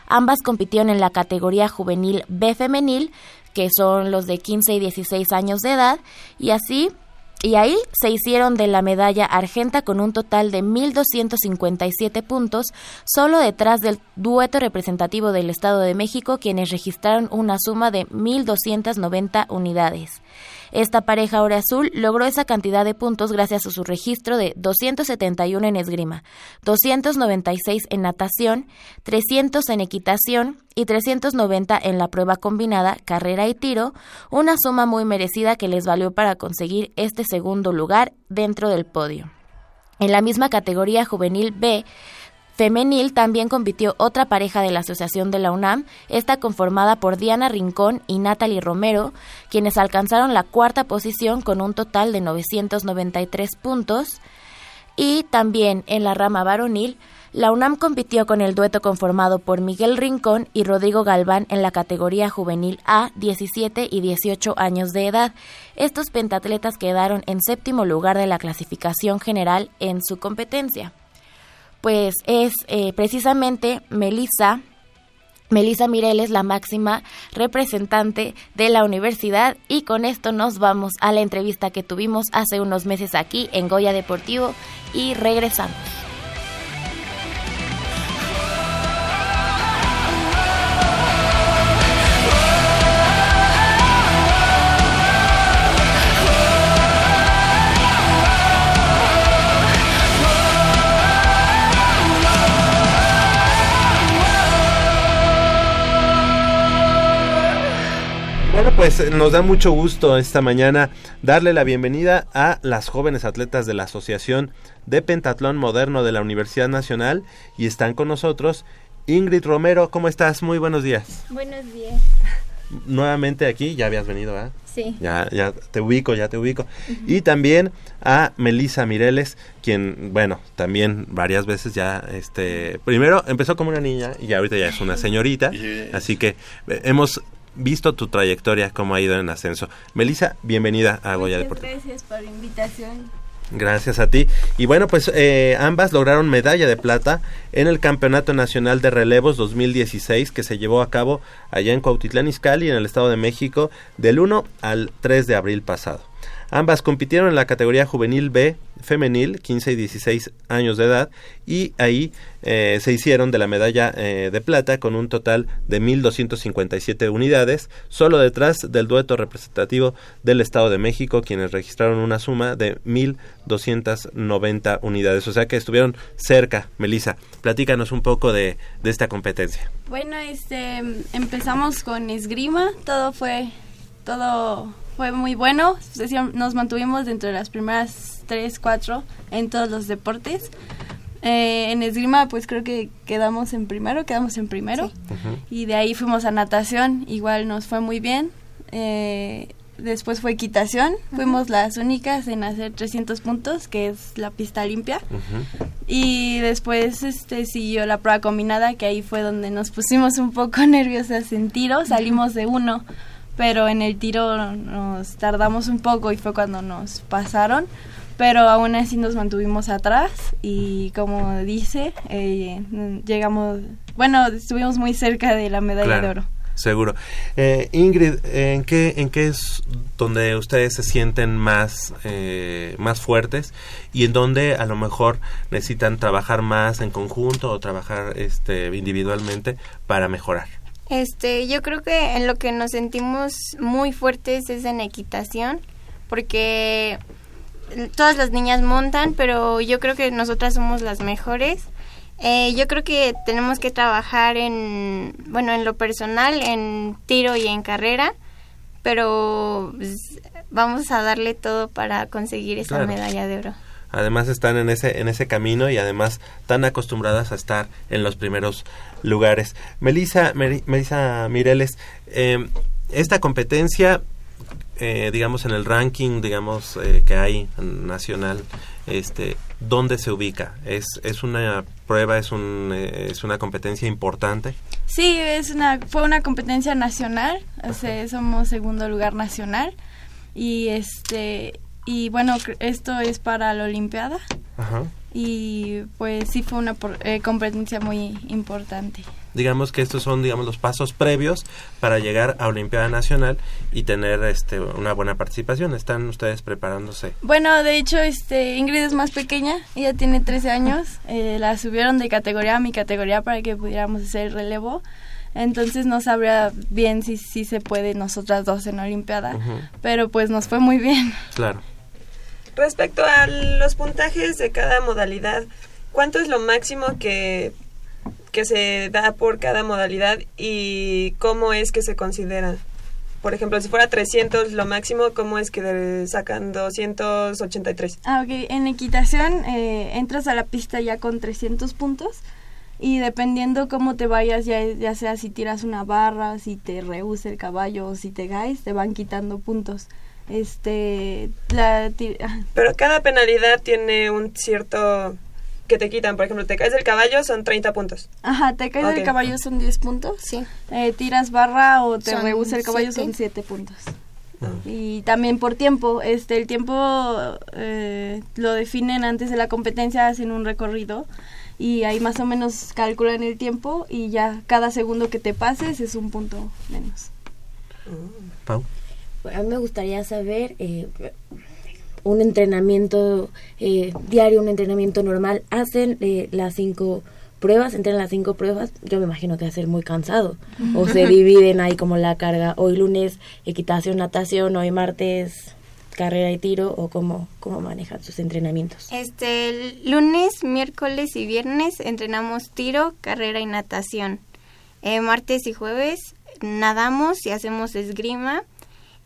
Ambas compitieron en la categoría juvenil B femenil, que son los de 15 y 16 años de edad, y así y ahí se hicieron de la medalla argenta con un total de 1.257 puntos, solo detrás del dueto representativo del Estado de México, quienes registraron una suma de 1.290 unidades. Esta pareja ahora azul logró esa cantidad de puntos gracias a su registro de 271 en esgrima, 296 en natación, 300 en equitación y 390 en la prueba combinada carrera y tiro, una suma muy merecida que les valió para conseguir este segundo lugar dentro del podio. En la misma categoría juvenil B, Femenil también compitió otra pareja de la Asociación de la UNAM, esta conformada por Diana Rincón y Natalie Romero, quienes alcanzaron la cuarta posición con un total de 993 puntos. Y también en la rama varonil, la UNAM compitió con el dueto conformado por Miguel Rincón y Rodrigo Galván en la categoría juvenil A, 17 y 18 años de edad. Estos pentatletas quedaron en séptimo lugar de la clasificación general en su competencia pues es eh, precisamente Melissa Melissa Mireles, la máxima representante de la universidad. Y con esto nos vamos a la entrevista que tuvimos hace unos meses aquí en Goya Deportivo y regresamos. Pues nos da mucho gusto esta mañana darle la bienvenida a las jóvenes atletas de la Asociación de Pentatlón Moderno de la Universidad Nacional y están con nosotros Ingrid Romero. ¿Cómo estás? Muy buenos días. Buenos días. Nuevamente aquí, ya habías venido, ¿ah? Sí. Ya, ya te ubico, ya te ubico. Y también a Melissa Mireles, quien, bueno, también varias veces ya, este, primero empezó como una niña y ahorita ya es una señorita. Así que eh, hemos visto tu trayectoria, cómo ha ido en ascenso. Melissa, bienvenida a Goya Deportivo. Gracias por la invitación. Gracias a ti. Y bueno, pues eh, ambas lograron medalla de plata en el Campeonato Nacional de Relevos 2016 que se llevó a cabo allá en Cuautitlán Izcalli, en el Estado de México, del 1 al 3 de abril pasado. Ambas compitieron en la categoría juvenil B femenil, 15 y 16 años de edad, y ahí eh, se hicieron de la medalla eh, de plata con un total de 1.257 unidades, solo detrás del dueto representativo del Estado de México, quienes registraron una suma de 1.290 unidades. O sea que estuvieron cerca. Melissa, platícanos un poco de, de esta competencia. Bueno, este, empezamos con esgrima, todo fue, todo fue muy bueno, nos mantuvimos dentro de las primeras tres, cuatro en todos los deportes. Eh, en esgrima, pues creo que quedamos en primero, quedamos en primero. Y de ahí fuimos a natación, igual nos fue muy bien. Eh, después fue equitación, fuimos las únicas en hacer 300 puntos, que es la pista limpia. Y después este siguió la prueba combinada, que ahí fue donde nos pusimos un poco nerviosas en tiro, salimos de uno, pero en el tiro nos tardamos un poco y fue cuando nos pasaron. Pero aún así nos mantuvimos atrás y como dice, eh, llegamos, bueno, estuvimos muy cerca de la medalla de oro. Seguro. Eh, Ingrid, ¿en qué, ¿en qué es donde ustedes se sienten más, eh, más fuertes y en donde a lo mejor necesitan trabajar más en conjunto o trabajar este, individualmente para mejorar? Este, yo creo que en lo que nos sentimos muy fuertes es en equitación, porque todas las niñas montan, pero yo creo que nosotras somos las mejores eh, yo creo que tenemos que trabajar en, bueno, en lo personal, en tiro y en carrera, pero pues, vamos a darle todo para conseguir esa medalla de oro. Además están en ese en ese camino y además tan acostumbradas a estar en los primeros lugares. Melissa, Melissa Mireles, eh, esta competencia, eh, digamos en el ranking, digamos que hay nacional, este, ¿dónde se ubica? ¿Es, es una prueba, es, un, eh, es una competencia importante? Sí, es una, fue una competencia nacional, somos segundo lugar nacional y este y bueno, esto es para la Olimpiada. Y pues sí fue una eh, competencia muy importante. Digamos que estos son digamos los pasos previos para llegar a Olimpiada Nacional y tener este una buena participación. Están ustedes preparándose bueno de hecho este Ingrid es más pequeña ella tiene 13 años eh, la subieron de categoría a mi categoría para que pudiéramos hacer el relevo. Entonces no sabría bien si, si se puede nosotras dos en Olimpiada pero pues nos fue muy bien. Claro respecto a los puntajes de cada modalidad ¿cuánto es lo máximo que que se da por cada modalidad y cómo es que se considera. Por ejemplo, si fuera 300 lo máximo, ¿cómo es que sacan 283? Ah, ok. En equitación eh, entras a la pista ya con 300 puntos y dependiendo cómo te vayas, ya, ya sea si tiras una barra, si te rehúsa el caballo o si te caes, te van quitando puntos. Este, la, Pero cada penalidad tiene un cierto que te quitan. Por ejemplo, te caes del caballo, son 30 puntos. Ajá, te caes del caballo son 10 puntos. Sí. Eh, tiras barra o te rehúsa el caballo son 7 puntos. Ah. Y también por tiempo, este el tiempo eh, lo definen antes de la competencia, hacen un recorrido y ahí más o menos calculan el tiempo y ya cada segundo que te pases es un punto menos. Pau. A mí me gustaría saber, eh, un entrenamiento eh, diario, un entrenamiento normal, hacen eh, las cinco pruebas, entrenan las cinco pruebas, yo me imagino que va a ser muy cansado. O se dividen ahí como la carga, hoy lunes equitación, natación, hoy martes carrera y tiro o cómo, cómo manejan sus entrenamientos. Este, lunes, miércoles y viernes entrenamos tiro, carrera y natación. Eh, martes y jueves nadamos y hacemos esgrima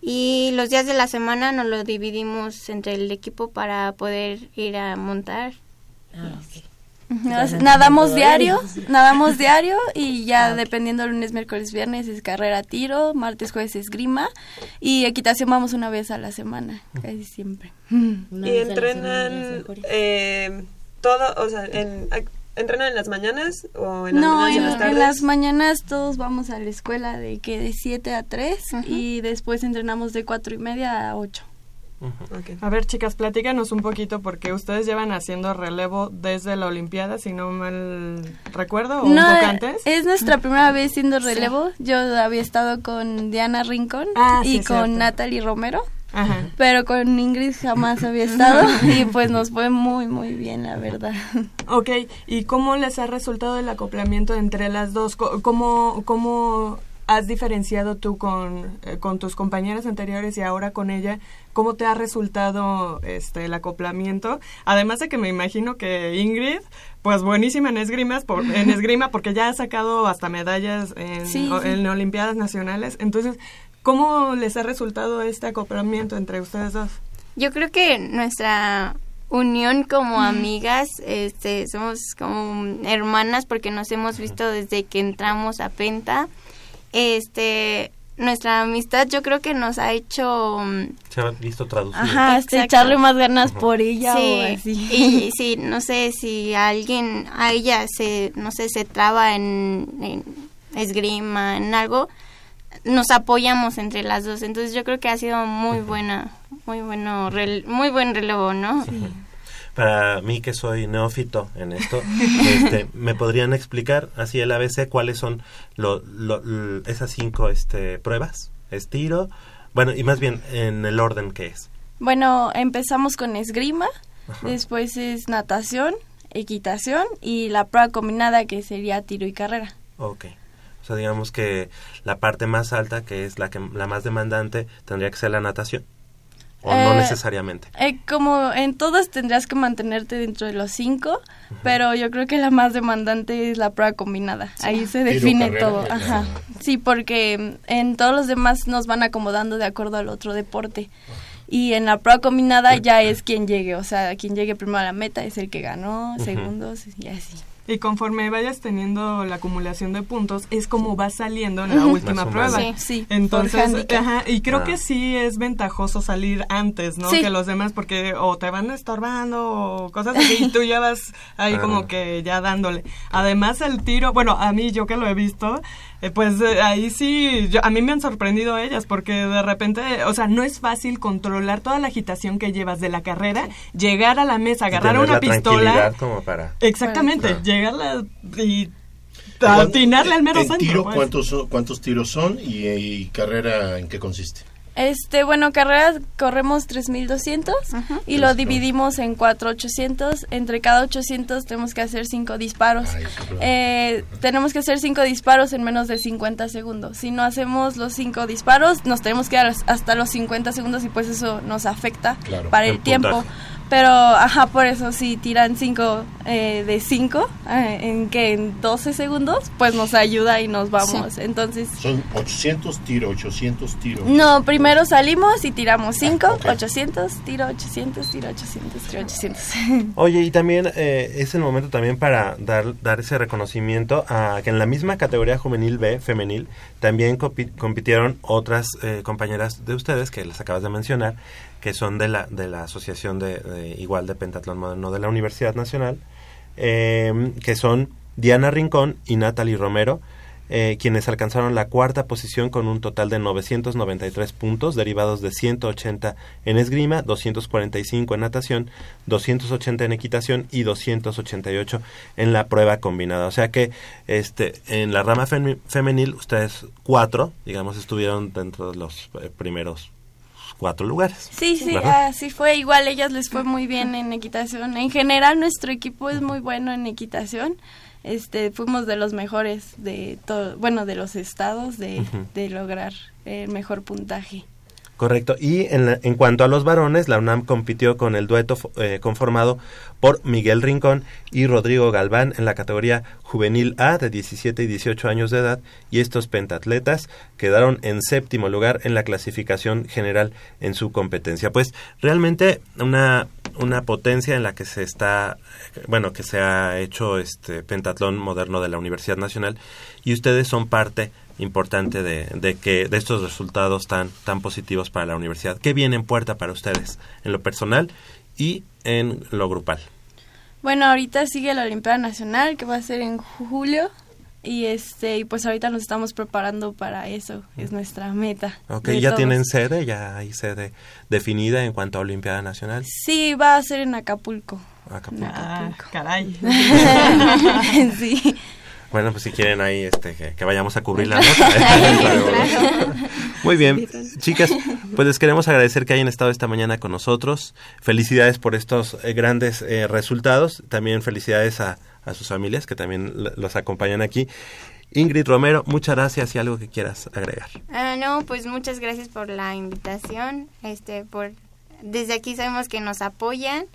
y los días de la semana nos lo dividimos entre el equipo para poder ir a montar. Ah, nadamos diario, nadamos diario y ya ah, dependiendo lunes, miércoles, viernes es carrera tiro, martes, jueves es grima y equitación vamos una vez a la semana, casi siempre. y entrenan eh, todo, o sea, en, ¿Entrenan en las mañanas o en, no, en, las en las mañanas todos vamos a la escuela de que de 7 a 3 y después entrenamos de 4 y media a 8. A ver, chicas, platícanos un poquito porque ustedes llevan haciendo relevo desde la Olimpiada, si no mal recuerdo, o un poco antes. Es nuestra primera vez siendo relevo. Yo había estado con Diana Rincón ah, y con Natalie Romero. Pero con Ingrid jamás había estado y pues nos fue muy, muy bien, la verdad. Ok, ¿y cómo les ha resultado el acoplamiento entre las dos? ¿Cómo, cómo has diferenciado tú con, eh, con tus compañeras anteriores y ahora con ella? ¿Cómo te ha resultado este el acoplamiento? Además de que me imagino que Ingrid, pues buenísima en esgrimas, por, en esgrima, porque ya ha sacado hasta medallas en, en Olimpiadas Nacionales. Entonces, ¿cómo les ha resultado este acoplamiento entre ustedes dos? Yo creo que nuestra unión como amigas, este, somos como hermanas porque nos hemos visto desde que entramos a Penta. Este nuestra amistad yo creo que nos ha hecho mm, se ha visto traducido ajá este, echarle más ganas por ella sí, o así. y sí no sé si alguien a ella se no sé se traba en, esgrima en algo nos apoyamos entre las dos entonces yo creo que ha sido muy buena muy bueno muy buen relevo no sí para mí que soy neófito en esto, este, ¿me podrían explicar así el ABC cuáles son lo, esas cinco este, pruebas? Estiro, bueno, y más bien en el orden que es. Bueno, empezamos con esgrima, después es natación, equitación y la prueba combinada que sería tiro y carrera. Ok. O sea, digamos que la parte más alta, que es la, que, la más demandante, tendría que ser la natación. ¿O no eh, necesariamente? Eh, como en todas tendrías que mantenerte dentro de los cinco, pero yo creo que la más demandante es la prueba combinada. Ahí se define todo. Ajá. Sí, porque en todos los demás nos van acomodando de acuerdo al otro deporte. Y en la prueba combinada ya es quien llegue, o sea, quien llegue primero a la meta es el que ganó, segundos y así. Y conforme vayas teniendo la acumulación de puntos, es como va saliendo en la última prueba. Sí, sí. Entonces, ajá, y creo ah. que sí es ventajoso salir antes, ¿no? Que los demás, porque o te van estorbando o cosas así, y tú ya vas ahí como que ya dándole. Además, el tiro, bueno, a mí, yo que lo he visto, eh, pues eh, ahí sí, a mí me han sorprendido ellas, porque de repente, o sea, no es fácil controlar toda la agitación que llevas de la carrera, llegar a la mesa, agarrar una pistola. Como para... Exactamente, llegarla y atinarle al mero centro. Tiro, pues. ¿cuántos, ¿Cuántos tiros son y carrera en qué consiste? Este, bueno, carreras corremos 3200 y lo dividimos en 4800. Entre cada 800 tenemos que hacer 5 disparos. Eh, tenemos que hacer 5 disparos en menos de 50 segundos. Si no hacemos los 5 disparos, nos tenemos que dar hasta los 50 segundos y pues eso nos afecta para el, tiempo. Pero, ajá, por eso si tiran 5 eh, de 5, eh, en que en 12 segundos, pues nos ayuda y nos vamos. Entonces... Son 800 tiro, 800 tiro. No, primero salimos y tiramos 5, 800, tiro 800, tiro 800, tiro 800. Oye, y también eh, es el momento también para dar, dar ese reconocimiento a que en la misma categoría juvenil B, femenil, también compitieron otras compañeras de ustedes, que las acabas de mencionar, que son de la, de la Asociación de, igual de Pentatlón Moderno de la Universidad Nacional, em, que son Diana Rincón y Natalie Romero, eh, quienes alcanzaron la cuarta posición con un total de 993 puntos, derivados de 180 en esgrima, 245 en natación, 280 en equitación y 288 en la prueba combinada. O sea que este en la rama femenil ustedes cuatro, digamos, estuvieron dentro de los eh, primeros cuatro lugares. Sí, sí, así fue. Igual ellas les fue muy bien en equitación. En general nuestro equipo es muy bueno en equitación. Este, fuimos de los mejores de todo, bueno, de los estados de, de lograr el mejor puntaje. Correcto. Y en, en, cuanto a los varones, la UNAM compitió con el dueto eh, conformado por Miguel Rincón y Rodrigo Galván en la categoría juvenil A de 17 y 18 años de edad y estos pentatletas quedaron en séptimo lugar en la clasificación general en su competencia. Pues realmente una una potencia en la que se está bueno que se ha hecho este pentatlón moderno de la Universidad Nacional y ustedes son parte importante de, de, que de estos resultados tan tan positivos para la universidad. ¿Qué viene en puerta para ustedes en lo personal y en lo grupal? Bueno, ahorita sigue la Olimpiada Nacional que va a ser en julio y este y pues ahorita nos estamos preparando para eso, es nuestra meta. Ok, ¿ya tienen sede? ¿Ya hay sede definida en cuanto a Olimpiada Nacional? Sí, va a ser en Acapulco. Acapulco. Ah, caray. sí. Bueno, pues si quieren ahí este, que, vayamos a cubrir la nota. ¿eh? Muy bien, chicas, pues les queremos agradecer que hayan estado esta mañana con nosotros. Felicidades por estos eh, grandes eh, resultados. También felicidades a, a sus familias que también los acompañan aquí. Ingrid Romero, muchas gracias y algo que quieras agregar. Ah, no, pues muchas gracias por la invitación. Este, por desde aquí sabemos que nos apoyan.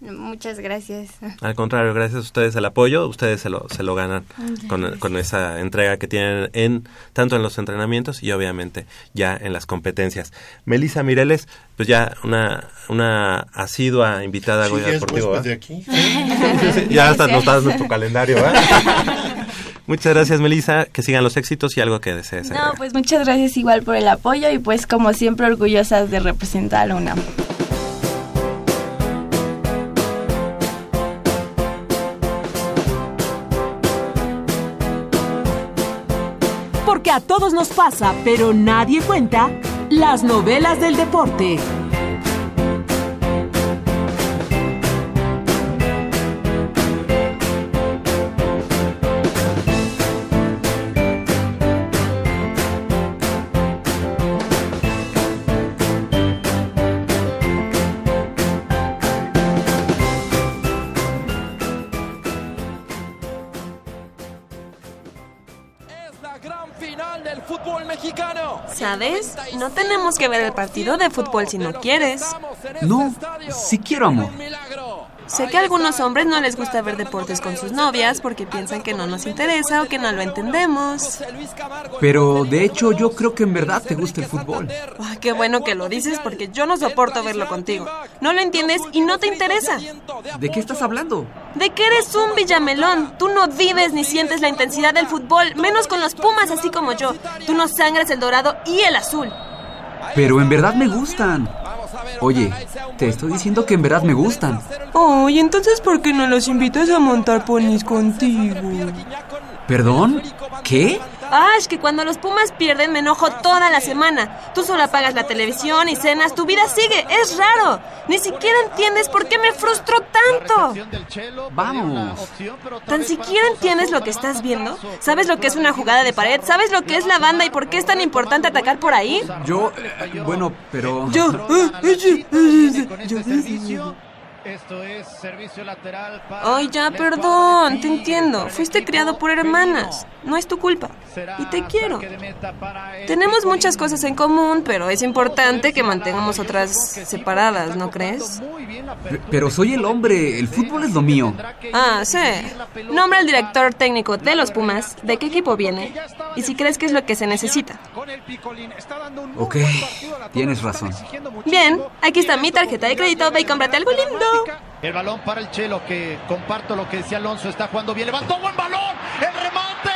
Muchas gracias. Al contrario, gracias a ustedes el apoyo, ustedes se lo, se lo ganan con, con, esa entrega que tienen en tanto en los entrenamientos y obviamente ya en las competencias. Melissa Mireles, pues ya una una asidua invitada a Goya Deportivo. De aquí. ya hasta nos das nuestro calendario. Muchas gracias, Melissa. Que sigan los éxitos y algo que desees. No, pues muchas gracias igual por el apoyo y pues como siempre orgullosas de representar a UNAM. A todos nos pasa, pero nadie cuenta, las novelas del deporte. ¿Sabes? No tenemos que ver el partido de fútbol si no quieres. No, si quiero, amor. Sé que a algunos hombres no les gusta ver deportes con sus novias porque piensan que no nos interesa o que no lo entendemos. Pero de hecho yo creo que en verdad te gusta el fútbol. qué bueno que lo dices porque yo no soporto verlo contigo. No lo entiendes y no te interesa. ¿De qué estás hablando? De que eres un villamelón. Tú no vives ni sientes la intensidad del fútbol, menos con los Pumas así como yo. Tú no sangras el dorado y el azul. Pero en verdad me gustan. Oye, te estoy diciendo que en verdad me gustan. Oye, entonces ¿por qué no los invitas a montar ponis contigo? ¿Perdón? ¿Qué? Ash, que cuando los Pumas pierden me enojo toda la semana. Tú solo apagas la televisión y cenas, tu vida sigue. Es raro. Ni siquiera entiendes por qué me frustro tanto. Vamos. ¿Tan siquiera entiendes lo que estás viendo? ¿Sabes lo que es una jugada de pared? ¿Sabes lo que es la banda y por qué es tan importante atacar por ahí? Yo, bueno, pero... Yo... Esto es servicio lateral Ay, ya, perdón, te entiendo. Fuiste criado por hermanas. No es tu culpa. Y te quiero. Tenemos muchas cosas en común, pero es importante que mantengamos otras separadas, ¿no crees? Pero soy el hombre. El fútbol es lo mío. Ah, sí. Nombra al director técnico de los Pumas, de qué equipo viene y si crees que es lo que se necesita. Ok, tienes razón. Bien, aquí está mi tarjeta de crédito. Ve y cómprate algo lindo. El balón para el Chelo, que comparto lo que decía Alonso, está jugando bien, levantó buen balón, el remate.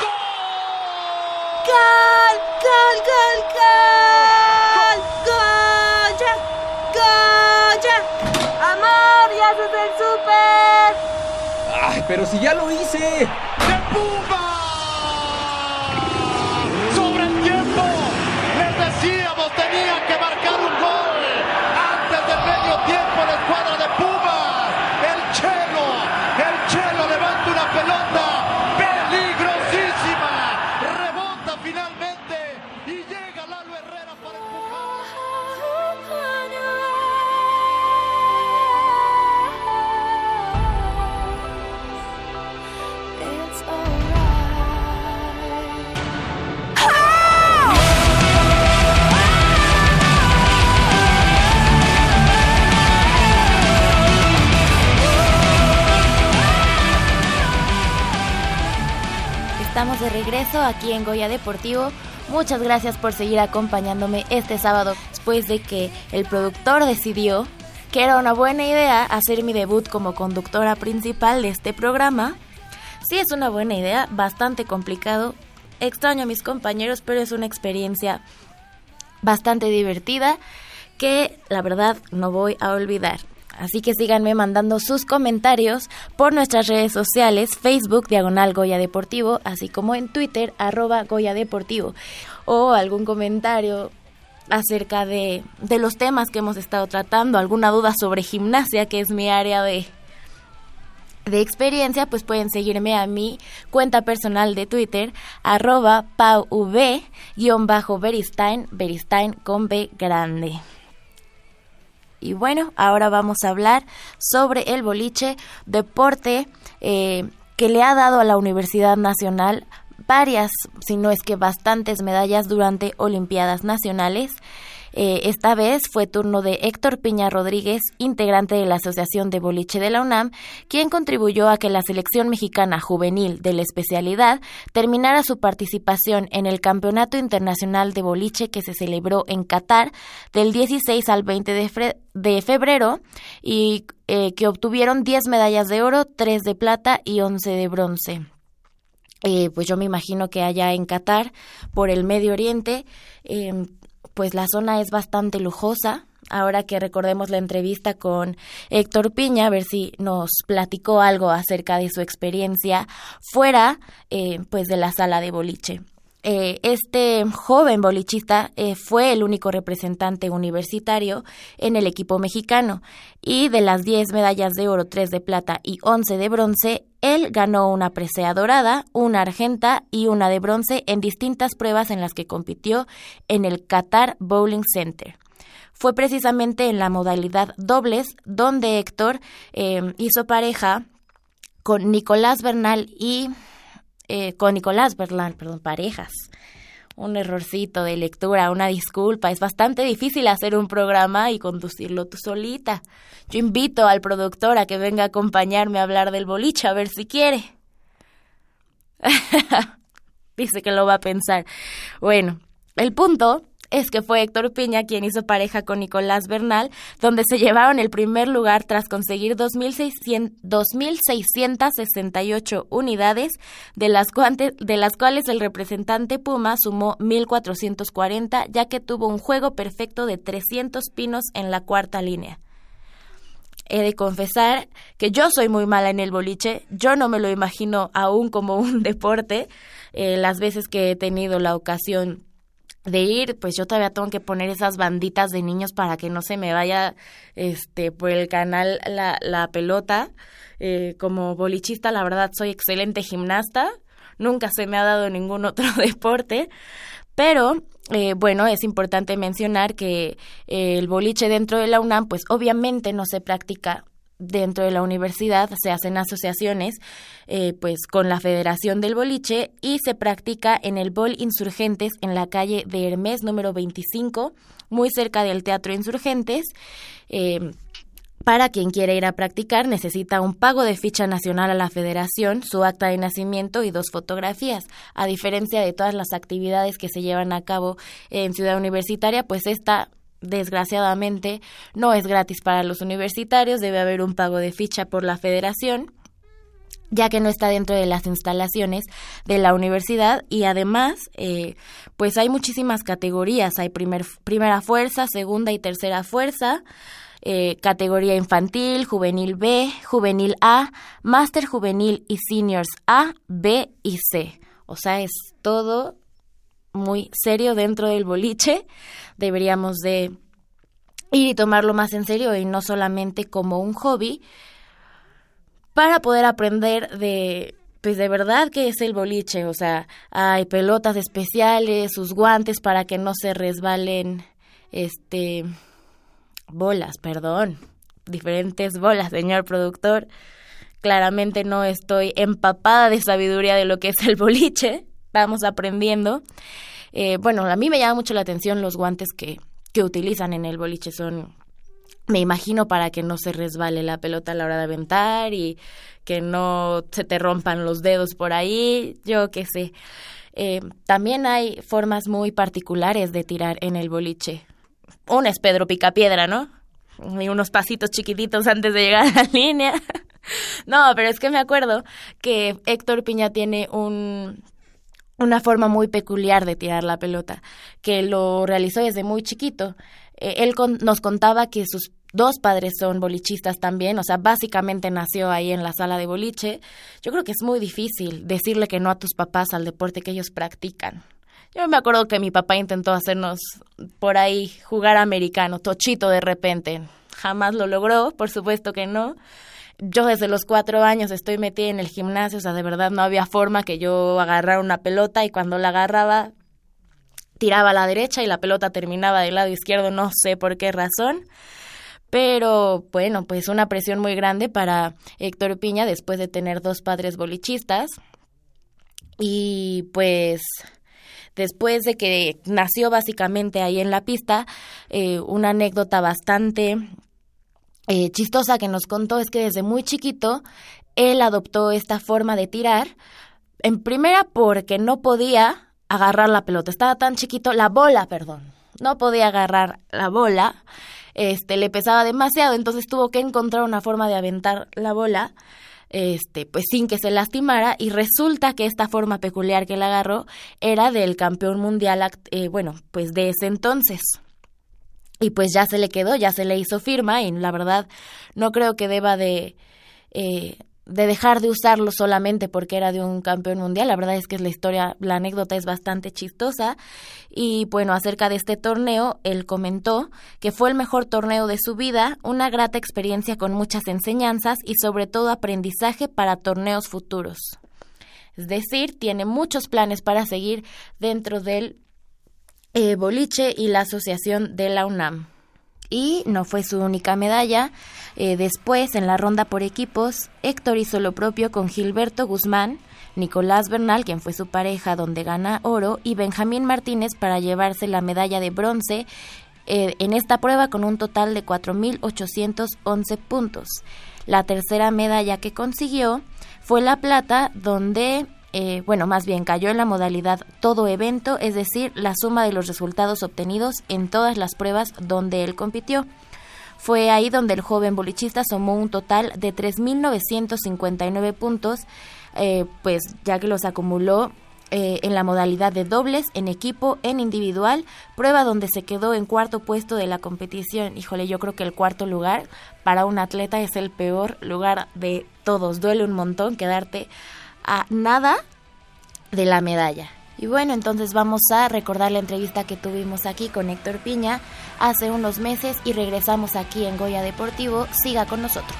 ¡Gol! ¡Gol, gol, gol, gol! ¡Gol! ¡Ya! ¡Gol! ¡Ya! ¡Amor, ya haces el súper! ¡Ay, pero si ya lo hice! ¡De Puma! Estamos de regreso aquí en Goya Deportivo. Muchas gracias por seguir acompañándome este sábado después de que el productor decidió que era una buena idea hacer mi debut como conductora principal de este programa. Sí es una buena idea, bastante complicado. Extraño a mis compañeros, pero es una experiencia bastante divertida que la verdad no voy a olvidar. Así que síganme mandando sus comentarios por nuestras redes sociales, Facebook, Diagonal Goya Deportivo, así como en Twitter, arroba Goya Deportivo, o algún comentario acerca de, de los temas que hemos estado tratando, alguna duda sobre gimnasia, que es mi área de, de experiencia, pues pueden seguirme a mi cuenta personal de Twitter, arroba pauv-beristain, beristain con B grande. Y bueno, ahora vamos a hablar sobre el boliche, deporte eh, que le ha dado a la Universidad Nacional varias, si no es que bastantes medallas durante Olimpiadas Nacionales. Eh, esta vez fue turno de Héctor Piña Rodríguez, integrante de la Asociación de Boliche de la UNAM, quien contribuyó a que la selección mexicana juvenil de la especialidad terminara su participación en el Campeonato Internacional de Boliche que se celebró en Qatar del 16 al 20 de, febrero y eh, que obtuvieron 10 medallas de oro, 3 de plata y 11 de bronce. Eh, pues yo me imagino que allá en Qatar, por el Medio Oriente, em, pues la zona es bastante lujosa. Ahora que recordemos la entrevista con Héctor Piña, a ver si nos platicó algo acerca de su experiencia fuera eh, pues de la sala de boliche. Eh, este joven bolichista eh, fue el único representante universitario en el equipo mexicano y de las 10 medallas de oro, 3 de plata y 11 de bronce, él ganó una presea dorada, una argenta y una de bronce en distintas pruebas en las que compitió en el Qatar Bowling Center. Fue precisamente en la modalidad dobles donde Héctor eh, hizo pareja con Nicolás Bernal y eh, con Nicolás Berlán, perdón, parejas. Un errorcito de lectura, una disculpa. Es bastante difícil hacer un programa y conducirlo tú solita. Yo invito al productor a que venga a acompañarme a hablar del boliche, a ver si quiere. Dice que lo va a pensar. Bueno, el punto es que fue Héctor Piña quien hizo pareja con Nicolás Bernal, donde se llevaron el primer lugar tras conseguir 2.668 unidades, de las, de las cuales el representante Puma sumó 1.440, ya que tuvo un juego perfecto de 300 pinos en la cuarta línea. He de confesar que yo soy muy mala en el boliche, yo no me lo imagino aún como un deporte. Eh, las veces que he tenido la ocasión de ir, pues yo todavía tengo que poner esas banditas de niños para que no se me vaya este por el canal la, pelota. Eh, como bolichista, la verdad, soy excelente gimnasta. Nunca se me ha dado ningún otro deporte. Pero, eh, bueno, es importante mencionar que eh, el boliche dentro de la UNAM, pues obviamente no se practica dentro de la universidad se hacen asociaciones eh, pues con la Federación del Boliche y se practica en el Bol Insurgentes en la calle de Hermes número 25 muy cerca del Teatro Insurgentes eh, para quien quiera ir a practicar necesita un pago de ficha nacional a la federación, su acta de nacimiento y dos fotografías. A diferencia de todas las actividades que se llevan a cabo en Ciudad Universitaria, pues esta desgraciadamente no es gratis para los universitarios, debe haber un pago de ficha por la federación ya que no está dentro de las instalaciones de la universidad y además eh, pues hay muchísimas categorías hay primer, primera fuerza segunda y tercera fuerza eh, categoría infantil juvenil B juvenil A máster juvenil y seniors A B y C. O sea es todo muy serio dentro del boliche. Deberíamos de ir y tomarlo más en serio y no solamente como un hobby para poder aprender de pues de verdad que es el boliche, o sea, hay pelotas especiales, sus guantes para que no se resbalen este bolas, perdón, diferentes bolas, señor productor. Claramente no estoy empapada de sabiduría de lo que es el boliche, vamos aprendiendo. Eh, bueno, a mí me llama mucho la atención los guantes que, que utilizan en el boliche. Son, me imagino, para que no se resbale la pelota a la hora de aventar y que no se te rompan los dedos por ahí, yo qué sé. Eh, también hay formas muy particulares de tirar en el boliche. Una es Pedro Picapiedra, ¿no? Y unos pasitos chiquititos antes de llegar a la línea. no, pero es que me acuerdo que Héctor Piña tiene un una forma muy peculiar de tirar la pelota, que lo realizó desde muy chiquito. Eh, él nos contaba que sus dos padres son bolichistas también, o sea, básicamente nació ahí en la sala de boliche. Yo creo que es muy difícil decirle que no a tus papás al deporte que ellos practican. Yo me acuerdo que mi papá intentó hacernos por ahí jugar americano, tochito de repente. Jamás lo logró, por supuesto que no. Yo desde los cuatro años estoy metida en el gimnasio, o sea, de verdad no había forma que yo agarrara una pelota y cuando la agarraba tiraba a la derecha y la pelota terminaba del lado izquierdo, no sé por qué razón. Pero bueno, pues una presión muy grande para Héctor Piña después de tener dos padres bolichistas. Y pues después de que nació básicamente ahí en la pista, eh, una anécdota bastante eh, chistosa que nos contó es que desde muy chiquito él adoptó esta forma de tirar, en primera porque no podía agarrar la pelota, estaba tan chiquito, la bola, perdón, no podía agarrar la bola, este, le pesaba demasiado, entonces tuvo que encontrar una forma de aventar la bola este, pues sin que se lastimara y resulta que esta forma peculiar que él agarró era del campeón mundial, eh, bueno, pues de ese entonces. Y pues ya se le quedó, ya se le hizo firma y la verdad no creo que deba de eh, de dejar de usarlo solamente porque era de un campeón mundial. La verdad es que la historia, la anécdota es bastante chistosa. Y bueno, acerca de este torneo, él comentó que fue el mejor torneo de su vida, una grata experiencia con muchas enseñanzas y sobre todo aprendizaje para torneos futuros. Es decir, tiene muchos planes para seguir dentro del eh, boliche y la asociación de la UNAM y no fue su única medalla. Eh, después, en la ronda por equipos, Héctor hizo lo propio con Gilberto Guzmán, Nicolás Bernal, quien fue su pareja, donde gana oro, y Benjamín Martínez para llevarse la medalla de bronce eh, en esta prueba con un total de 4.811 puntos. La tercera medalla que consiguió fue la plata, donde eh, bueno, más bien cayó en la modalidad todo evento, es decir, la suma de los resultados obtenidos en todas las pruebas donde él compitió. Fue ahí donde el joven bolichista sumó un total de 3.959 puntos, eh, pues ya que los acumuló eh, en la modalidad de dobles, en equipo, en individual, prueba donde se quedó en cuarto puesto de la competición. Híjole, yo creo que el cuarto lugar para un atleta es el peor lugar de todos. Duele un montón quedarte a nada de la medalla. Y bueno, entonces vamos a recordar la entrevista que tuvimos aquí con Héctor Piña hace unos meses y regresamos aquí en Goya Deportivo. Siga con nosotros.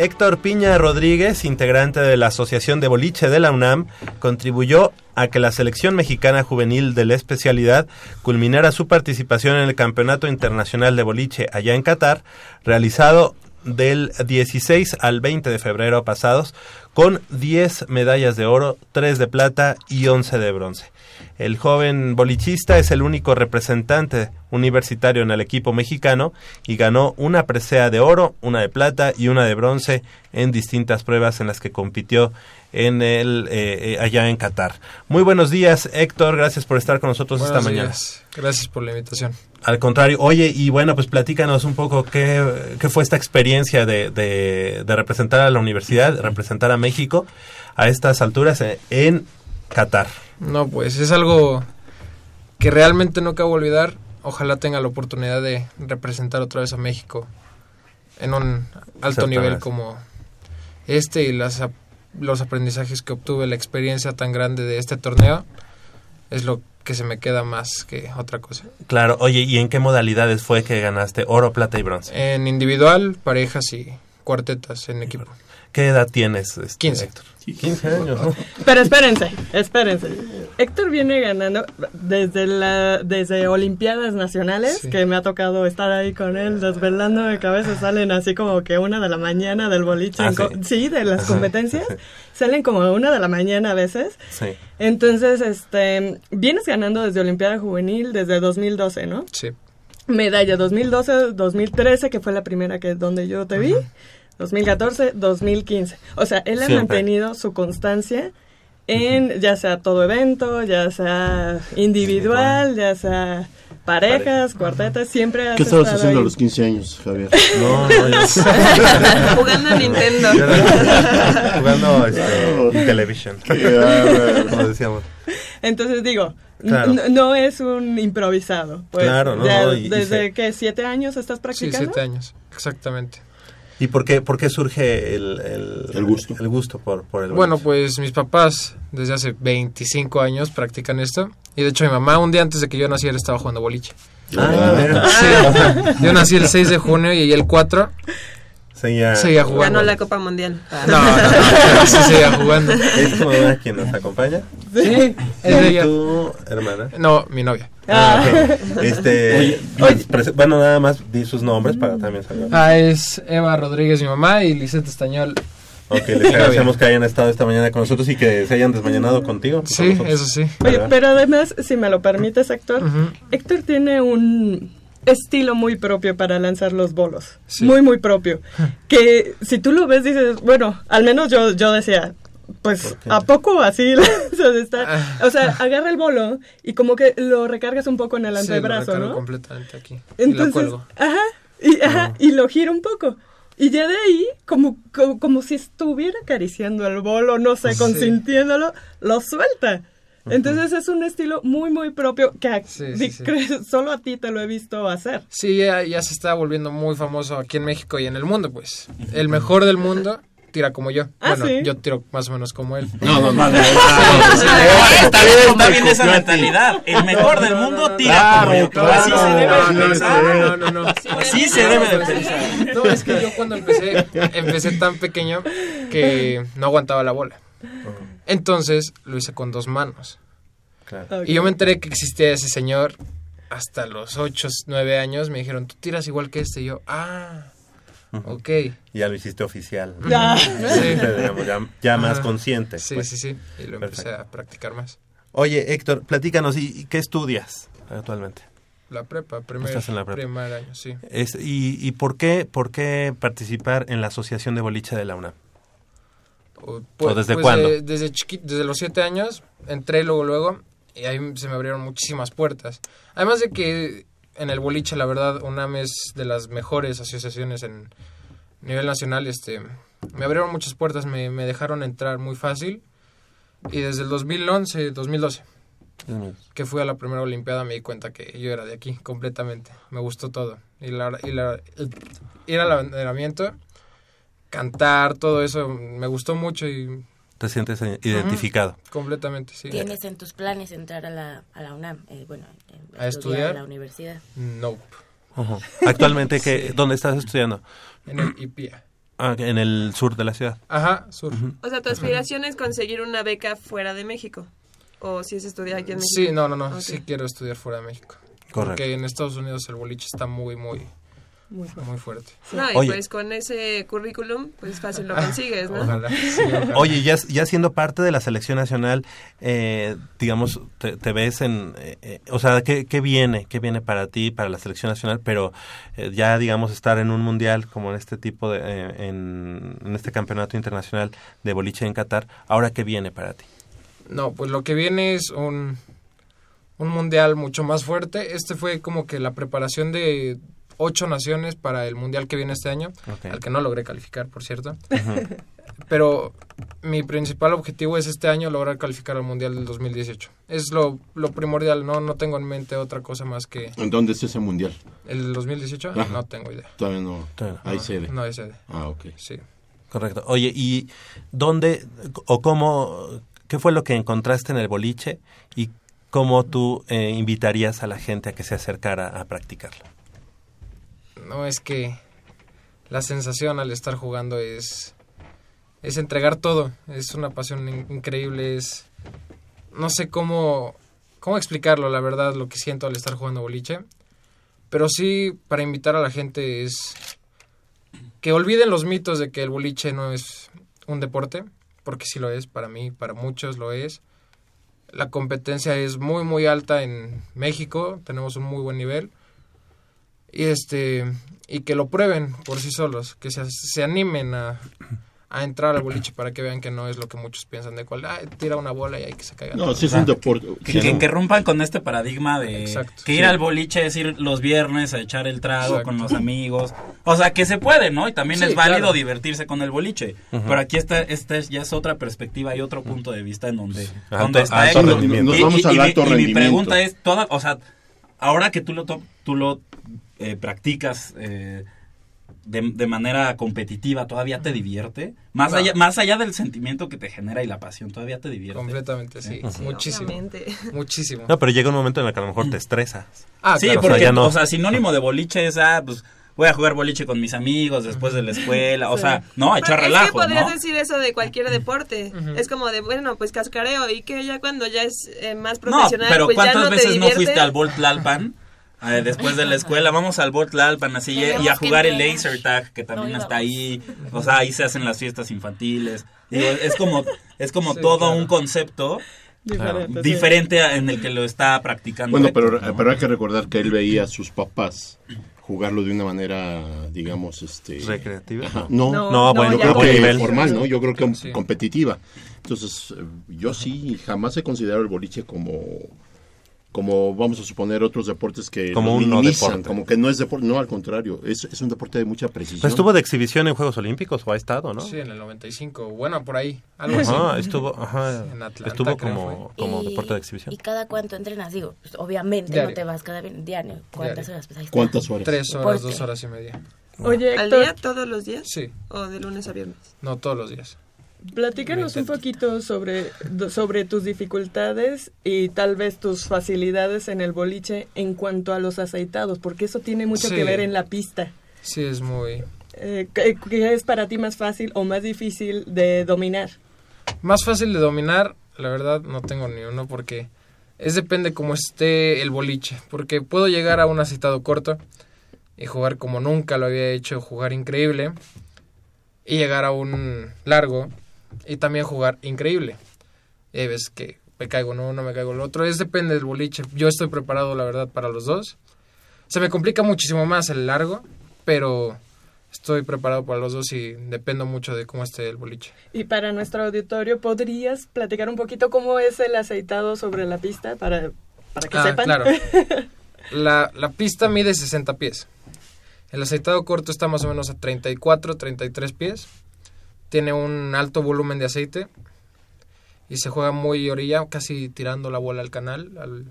Héctor Piña Rodríguez, integrante de la Asociación de Boliche de la UNAM, contribuyó a que la selección mexicana juvenil de la especialidad culminara su participación en el Campeonato Internacional de Boliche allá en Qatar, realizado del 16 al 20 de febrero pasados, con 10 medallas de oro, 3 de plata y 11 de bronce. El joven bolichista es el único representante universitario en el equipo mexicano y ganó una presea de oro, una de plata y una de bronce en distintas pruebas en las que compitió en el eh, eh, allá en Qatar. Muy buenos días, Héctor, gracias por estar con nosotros esta mañana. Gracias por la invitación. Al contrario, oye, y bueno, pues platícanos un poco qué, qué fue esta experiencia de, de, de, representar a la universidad, representar a México a estas alturas en Qatar. No, pues es algo que realmente no cabe olvidar. Ojalá tenga la oportunidad de representar otra vez a México en un alto nivel como este y las, los aprendizajes que obtuve, la experiencia tan grande de este torneo, es lo que se me queda más que otra cosa. Claro, oye, ¿y en qué modalidades fue que ganaste oro, plata y bronce? En individual, parejas y cuartetas en equipo. ¿Qué edad tienes, este, 15. Héctor? 15 años, ¿no? Pero espérense, espérense. Héctor viene ganando desde la desde Olimpiadas Nacionales, que me ha tocado estar ahí con él, desvelando de cabeza, salen así como que una de la mañana del boliche. Ah, sí. sí. de las competencias. Salen como a una de la mañana a veces. Sí. Entonces, este, vienes ganando desde Olimpiada Juvenil desde 2012, ¿no? Sí. Medalla 2012, 2013, que fue la primera que donde yo te vi. 2014, 2015. O sea, él ha Siempre. mantenido su constancia en ya sea todo evento, ya sea individual, ya sea parejas, cuartetas, siempre has ¿Qué estabas estado haciendo a ahí. los 15 años, Javier? No, no, yo- Jugando a Nintendo. Jugando este, en televisión. Qué bárbaro. Como decíamos. Entonces digo, Claro. no es un improvisado. Pues, Claro, no, ya no, y- y ¿Desde se- que siete años estás Sí, practicando? siete años, exactamente. ¿Y por qué, por qué surge el, el, El gusto. El gusto por, por el Bueno, pues mis papás desde hace 25 años practican esto. Y de hecho mi mamá un día antes de que yo naciera estaba jugando boliche. Ah. Sí, yo nací el 6 de junio y el 4 Seguía, seguía jugando. Ganó la Copa Mundial. No, no, no, sí seguía jugando. ¿Es tu mamá quien nos acompaña? Sí, es ella. ¿Tu hermana? No, mi novia. Ah, ok. Este, prese- bueno, nada más di sus nombres para también saber. Ah, es Eva Rodríguez, mi mamá, y Lisette Estañol. Ok, les agradecemos que hayan estado esta mañana con nosotros y que se hayan desmañanado contigo. Sí, eso sí. Oye, pero además, si me lo permites, Héctor, Héctor tiene un estilo muy propio para lanzar los bolos. Sí. Muy, muy propio. Que si tú lo ves, dices, bueno, al menos yo, yo decía, pues, ¿a poco así? esta? O sea, agarra el bolo y como que lo recargas un poco en el Sí, lo antebrazo, ¿no? completamente aquí. y lo Entonces, cuelgo. ajá, y, ajá, y lo gira un poco. Y ya de ahí, como, como, como si estuviera acariciando el bolo, no sé, Sí. consintiéndolo, lo suelta. Entonces es un estilo muy, muy propio que a- Sí, di- sí, sí. cre- solo a ti te lo he visto hacer. Sí, ya, ya se está volviendo muy famoso aquí en México y en el mundo, pues. El mejor del mundo tira como yo. Ah, bueno, ¿sí? yo tiro más o menos como él. No, no, no. Está bien, está bien esa mentalidad. El mejor del mundo tira como yo. claro, Así se debe no, de pensar. no, no, no. Así se debe de pensar. No, es que yo cuando empecé, empecé tan pequeño que no aguantaba la bola. Entonces lo hice con dos manos. Claro. Y yo me enteré que existía ese señor hasta los 8, 9 años. Me dijeron, tú tiras igual que este. Y yo, ah, ok. Ya lo hiciste oficial. Ah. Sí, Sí. digamos, ya, ya más consciente. Sí, pues. sí, sí. Y lo empecé a practicar más. Oye, Héctor, platícanos, ¿y y qué estudias actualmente? La prepa, primer, Estás en la prepa. primer año, sí. Es, y, ¿Y por qué, por qué participar en la Asociación de Boliche de la UNAM? O, ¿O desde pues, cuándo? de- desde, chiqui- desde los siete años entré luego, luego, y ahí se me abrieron muchísimas puertas. Además de que en el boliche, la verdad, UNAM es de las mejores asociaciones en nivel nacional. Este, me abrieron muchas puertas, me, me dejaron entrar muy fácil. Y desde el 2011, 2012, que fui a la primera Olimpiada, me di cuenta que yo era de aquí completamente. Me gustó todo. Y, la, y la- el- ir al abanderamiento, cantar, todo eso, me gustó mucho y... ¿Te sientes identificado? Completamente, sí. ¿Tienes en tus planes entrar a la, a la UNAM? Eh, bueno, eh, ¿A estudiar? a la universidad. Nope. Ujú. Actualmente, ¿qué, ¿dónde estás estudiando? En el IPIA. Ah, en el sur de la ciudad. Ajá, sur. O sea, tu aspiración es conseguir una beca fuera de México. O si es estudiar aquí en México. Sí, no, no, no. Ok. Sí quiero estudiar fuera de México. Correcto. Porque en Estados Unidos el boliche está muy, muy, Muy muy fuerte. No, y Oye. pues con ese currículum, pues fácil lo consigues, ¿no? Ojalá. sí, ojalá. Oye, ya, ya siendo parte de la selección nacional, eh, digamos, te, te ves en, eh, eh, o sea, ¿qué, ¿qué viene? ¿Qué viene para ti, para la selección nacional? Pero eh, ya, digamos, estar en un mundial como en este tipo de, eh, en, en este campeonato internacional de boliche en Qatar, ¿ahora qué viene para ti? No, pues lo que viene es un, un mundial mucho más fuerte. Este fue como que la preparación de ocho naciones para el mundial que viene este año, al que no logré calificar, por cierto. Pero mi principal objetivo es este año lograr calificar al mundial del 2018. Es lo, lo primordial, no, no tengo en mente otra cosa más que ¿En dónde es ese mundial? el del 2018. Ajá. No tengo idea. Todavía no. Todavía Hay No, sede. No hay sede. Ah, ok. Sí. Correcto. Oye, ¿y dónde o cómo, qué fue lo que encontraste en el boliche y cómo tú eh, invitarías a la gente a que se acercara a practicarlo? No, es que la sensación al estar jugando es es entregar todo, es una pasión in- increíble, es no sé cómo cómo explicarlo, la verdad, lo que siento al estar jugando boliche, pero sí para invitar a la gente es que olviden los mitos de que el boliche no es un deporte, porque sí lo es, para mí, para muchos lo es. La competencia es muy muy alta en México, tenemos un muy buen nivel y este y que lo prueben por sí solos que se, se animen a, a entrar al boliche para que vean que no es lo que muchos piensan de cual, ah, tira una bola y hay que se caiga. No, todo". sí es un deporte. Que, rompan con este paradigma de Exacto. que ir Sí. al boliche es ir los viernes a echar el trago Exacto. con los amigos. O sea, que se puede, ¿no? Y también Sí, es válido claro. divertirse con el boliche. Pero aquí está, esta es, ya es otra perspectiva y otro punto de vista en donde, Alto- donde está alto rendimiento. Nos Y- vamos y- al y mi- y mi pregunta es, toda, o sea, ahora que tú lo, tú lo eh, practicas eh, de, de manera competitiva, ¿todavía te divierte? Más, No. allá, más allá del sentimiento que te genera y la pasión, ¿todavía te divierte? Completamente, sí. Sí, muchísimo. obviamente. Muchísimo. No, pero llega un momento en el que a lo mejor te estresas. Ah, sí, claro. porque, O sea, no- o sea, sinónimo de boliche es, ah, pues, voy a jugar boliche con mis amigos después de la escuela, o sea, no, echar Pero relajo, Es que podrías ¿no? decir eso de cualquier deporte. Es como de, bueno, pues cascareo y que ya cuando ya es eh, más No, profesional, pero pues ya ¿cuántas no te veces no fuiste al Bolt Lalpan? Eh, después de la escuela, vamos al Bolt Lalpan así y- a jugar el laser tag que también No está ahí, o sea, ahí se hacen las fiestas infantiles. Digo, es como es como Sí, todo claro. un concepto Diferente, en el que lo está practicando. Bueno, pero, ¿no? pero hay que recordar que él veía a sus papás jugarlo de una manera, digamos, este... ¿Recreativa? Ajá. No. No, No, no, bueno, yo creo que formal, ¿no? Yo creo que Sí. competitiva. Entonces, eh, yo sí, jamás he considerado el boliche como como vamos a suponer otros deportes que Como un no minimizan, deporte. como que no es deporte, no, al contrario, es, es un deporte de mucha precisión. Pues estuvo de exhibición en Juegos Olímpicos o ha estado, ¿no? Sí, en el 95. Bueno, por ahí. Algo así. Ajá, estuvo, ajá, En Atlanta, estuvo como, como Y- deporte de exhibición. ¿Y cada cuánto entrenas? Digo, pues, obviamente Diario. no te vas cada diario. ¿Cuántas Diario. horas? Pues ahí está. ¿Cuántas horas? Tres horas, ¿Por dos horas y media. Oye, ¿Al Héctor, día todos los días? Sí. ¿O de lunes a viernes? No, todos los días. Platícanos un poquito sobre, sobre tus dificultades y tal vez tus facilidades en el boliche en cuanto a los aceitados, porque eso tiene mucho Sí. que ver en la pista. Sí, es muy... Eh, ¿qué, qué es para ti más fácil o más difícil de dominar? Más fácil de dominar, la verdad, no tengo ni uno porque es depende cómo esté el boliche. Porque puedo llegar a un aceitado corto y jugar como nunca lo había hecho, jugar increíble. Y llegar a un largo y también jugar increíble. Hay veces que me caigo en uno, me caigo en el otro. Es depende del boliche. Yo estoy preparado, la verdad, para los dos. Se me complica muchísimo más el largo, pero estoy preparado para los dos y dependo mucho de cómo esté el boliche. Y para nuestro auditorio, ¿podrías platicar un poquito cómo es el aceitado sobre la pista para, para que Ah, sepan? claro. La, la pista mide 60 pies. El aceitado corto está más o menos a 34, 33 pies. Tiene un alto volumen de aceite. Y se juega muy orilla, casi tirando la bola al canal. al-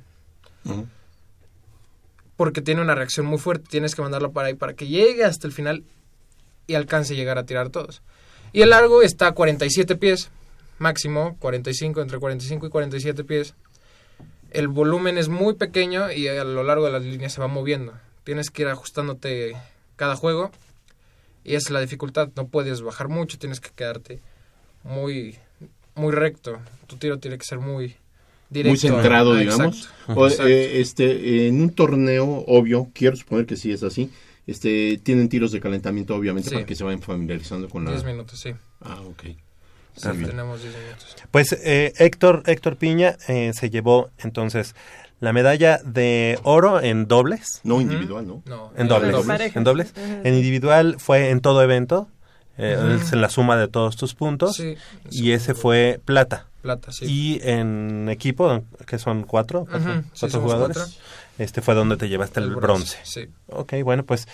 Porque tiene una reacción muy fuerte. Tienes que mandarlo para ahí para que llegue hasta el final y alcance a llegar a tirar todos. Y el largo está a 47 pies. Máximo, 45, entre 45 y 47 pies el volumen es muy pequeño y a lo largo de las líneas se va moviendo. Tienes que ir ajustándote cada juego y esa es la dificultad. No puedes bajar mucho, tienes que quedarte muy, muy recto. Tu tiro tiene que ser muy directo. muy centrado, Ah, digamos. exacto. O, Exacto. eh, este, en un torneo, obvio, quiero suponer que sí es así, este, tienen tiros de calentamiento, obviamente, Sí. para que se vayan familiarizando con la... 10 minutos, sí. Ah, ok. Sí, tenemos 10 minutos. Pues eh, Héctor, Héctor Piña eh, se llevó entonces la medalla de oro en dobles. No individual, ¿no? No, En dobles. En dobles. En individual fue en todo evento. eh, en la suma de todos tus puntos. Sí. Y ese fue plata. Plata, sí. Y en equipo, que son cuatro, cuatro, sí, jugadores, cuatro. Este fue donde te llevaste el, El bronce. bronce, sí. Ok, bueno, pues,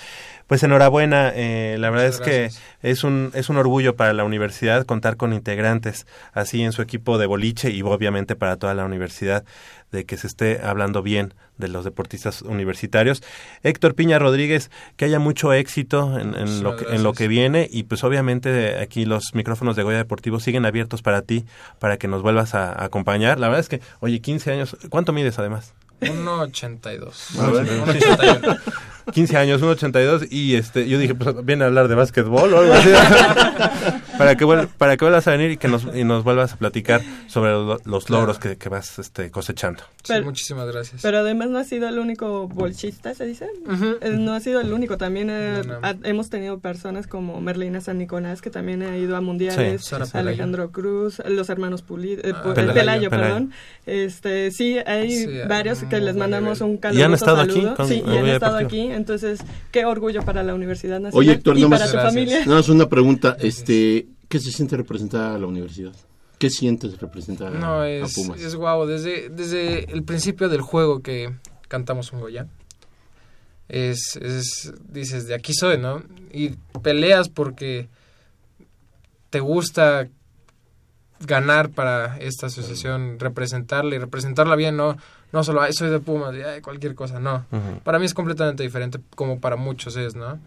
pues enhorabuena. eh, la verdad Muchas es que es un, es un orgullo para la universidad contar con integrantes así en su equipo de boliche y obviamente para toda la universidad de que se esté hablando bien de los deportistas universitarios. Héctor Piña Rodríguez, que haya mucho éxito en, en lo, que, en lo que viene y pues obviamente aquí los micrófonos de Goya Deportivo siguen abiertos para ti, para que nos vuelvas a, a acompañar. La verdad es que, oye, 15 años, ¿cuánto mides además? 1.82. A ver. 1.81. 15 años, 1.82 y este yo dije, pues viene a hablar de básquetbol o algo así. para que vuel- para que vuelvas a venir y que nos y nos vuelvas a platicar sobre lo- los logros que, que vas este cosechando. Sí, Pero- muchísimas gracias. Pero además no ha sido el único bolchista, ¿se dice? Eh, No ha sido el único. También eh, No, no. ha- hemos tenido personas como Merlina San Nicolás, que también ha ido a mundiales. Sí, Sara Pelayo. Alejandro Cruz, los hermanos Pulido, eh, Ah, Pelayo, Pelayo, perdón. Este, sí, hay Sí, varios a que les mandamos un caluroso Y han estado aquí saludo. con sí, y han estado aquí. Entonces, qué orgullo para la Universidad Nacional Oye, Héctor, y no para tu Gracias. familia. Nada más una pregunta, este, ¿Qué se siente representar a la universidad? ¿Qué sientes representar no, a es, Pumas? es guau. Desde, desde el principio del juego que cantamos un Goya, es, es, dices, de aquí soy, ¿no? Y peleas porque te gusta ganar para esta asociación, representarla y representarla bien, no, no solo, ay, soy de Pumas, y ay, cualquier cosa, no. Para mí es completamente diferente, como para muchos es, ¿no?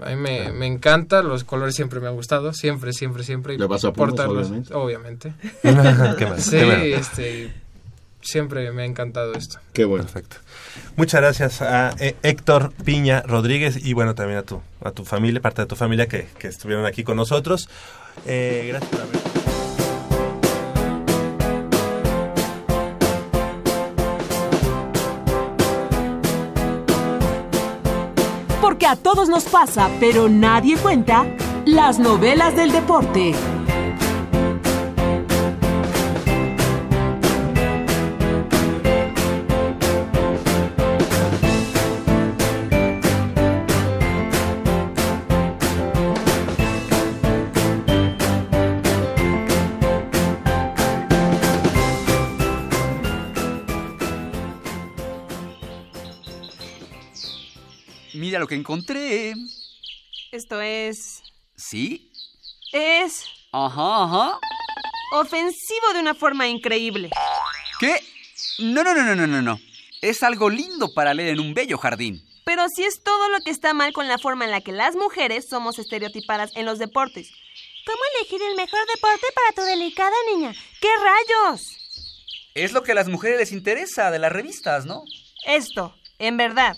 A mí me, me encanta, los colores siempre me han gustado, siempre, siempre, siempre. y ¿Le vas a Pumas, obviamente? obviamente. Qué mal, sí, qué mal. este, siempre me ha encantado esto. Qué bueno. Perfecto. Muchas gracias a eh, Héctor Piña Rodríguez y bueno, también a tu, a tu familia, parte de tu familia que, que estuvieron aquí con nosotros. Eh, gracias por haber... Porque a todos nos pasa, pero nadie cuenta, las novelas del deporte. Mira lo que encontré. Esto es... ¿Sí? Es Ajá, ajá. ofensivo de una forma increíble. ¿Qué? No, no, no, no, no, no, no. Es algo lindo para leer en un bello jardín. Pero si es todo lo que está mal con la forma en la que las mujeres somos estereotipadas en los deportes. ¿Cómo elegir el mejor deporte para tu delicada niña? ¿Qué rayos? Es lo que a las mujeres les interesa de las revistas, ¿no? Esto, en verdad.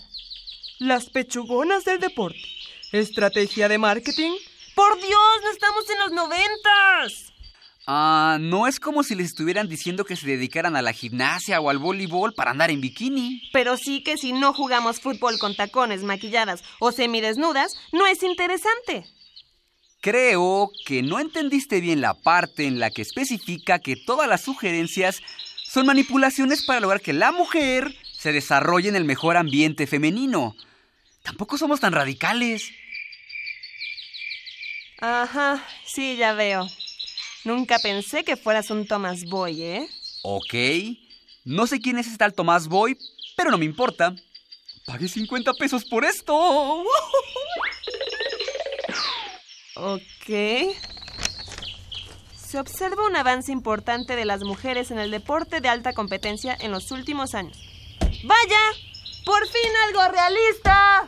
Las pechugonas del deporte. Estrategia de marketing. ¡Por Dios! ¡No estamos en los noventas! Ah, no es como si les estuvieran diciendo que se dedicaran a la gimnasia o al voleibol para andar en bikini. Pero sí que si no jugamos fútbol con tacones, maquilladas o semidesnudas, no es interesante. Creo que no entendiste bien la parte en la que especifica que todas las sugerencias son manipulaciones para lograr que la mujer se desarrolle en el mejor ambiente femenino. Tampoco somos tan radicales. Ajá, sí, ya veo. Nunca pensé que fueras un Thomas Boy, ¿eh? Ok. No sé quién es este tal Tomás Boy, pero no me importa. Pagué 50 pesos por esto. Ok. Se observa un avance importante de las mujeres en el deporte de alta competencia en los últimos años. ¡Vaya! ¡Por fin algo realista!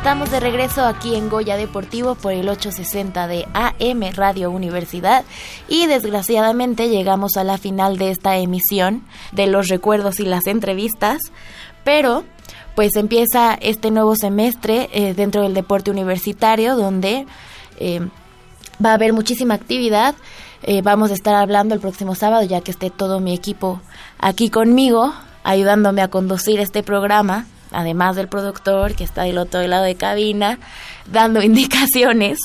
Estamos de regreso aquí en Goya Deportivo por el 860 de AM Radio Universidad y desgraciadamente llegamos a la final de esta emisión de los recuerdos y las entrevistas, pero pues empieza este nuevo semestre eh, dentro del deporte universitario donde eh, va a haber muchísima actividad. Eh, vamos a estar hablando el próximo sábado ya que esté todo mi equipo aquí conmigo ayudándome a conducir este programa, además del productor que está del otro lado de cabina dando indicaciones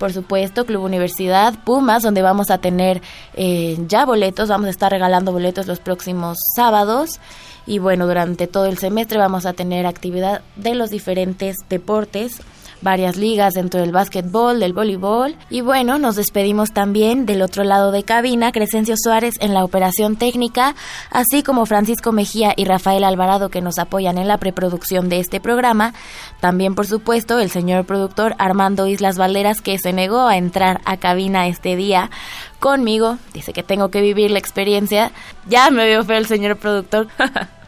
por supuesto, Club Universidad Pumas, donde vamos a tener eh, ya boletos, vamos a estar regalando boletos los próximos sábados. Y bueno, durante todo el semestre vamos a tener actividad de los diferentes deportes varias ligas dentro del básquetbol, del voleibol. Y bueno, nos despedimos también del otro lado de cabina, Crescencio Suárez en la operación técnica, así como Francisco Mejía y Rafael Alvarado que nos apoyan en la preproducción de este programa. También, por supuesto, el señor productor Armando Islas Valderas que se negó a entrar a cabina este día conmigo. Dice que tengo que vivir la experiencia. Ya me veo feo el señor productor.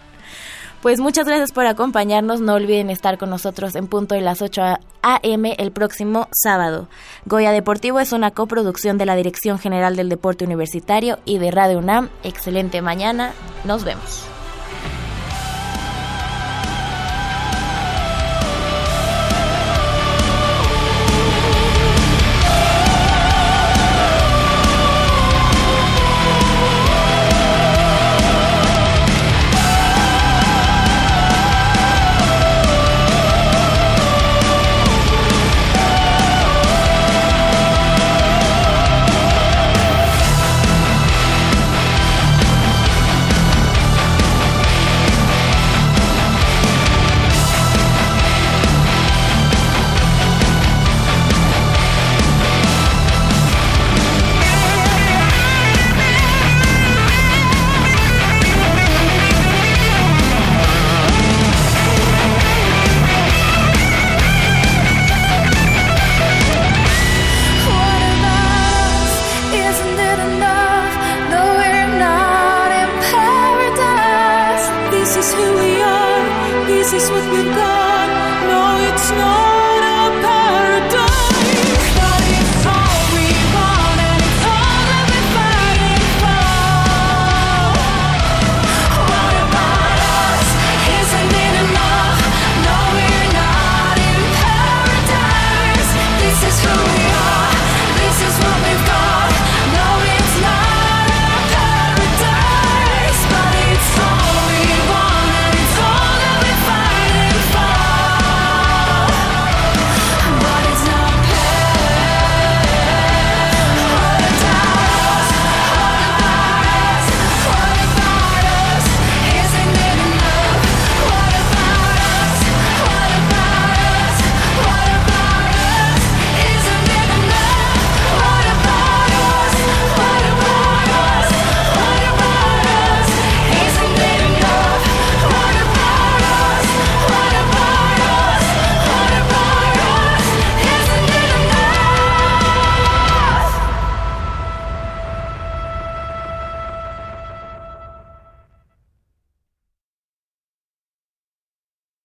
Pues muchas gracias por acompañarnos. No olviden estar con nosotros en punto de las 8 a.m. el próximo sábado. Goya Deportivo es una coproducción de la Dirección General del Deporte Universitario y de Radio UNAM. Excelente mañana. Nos vemos.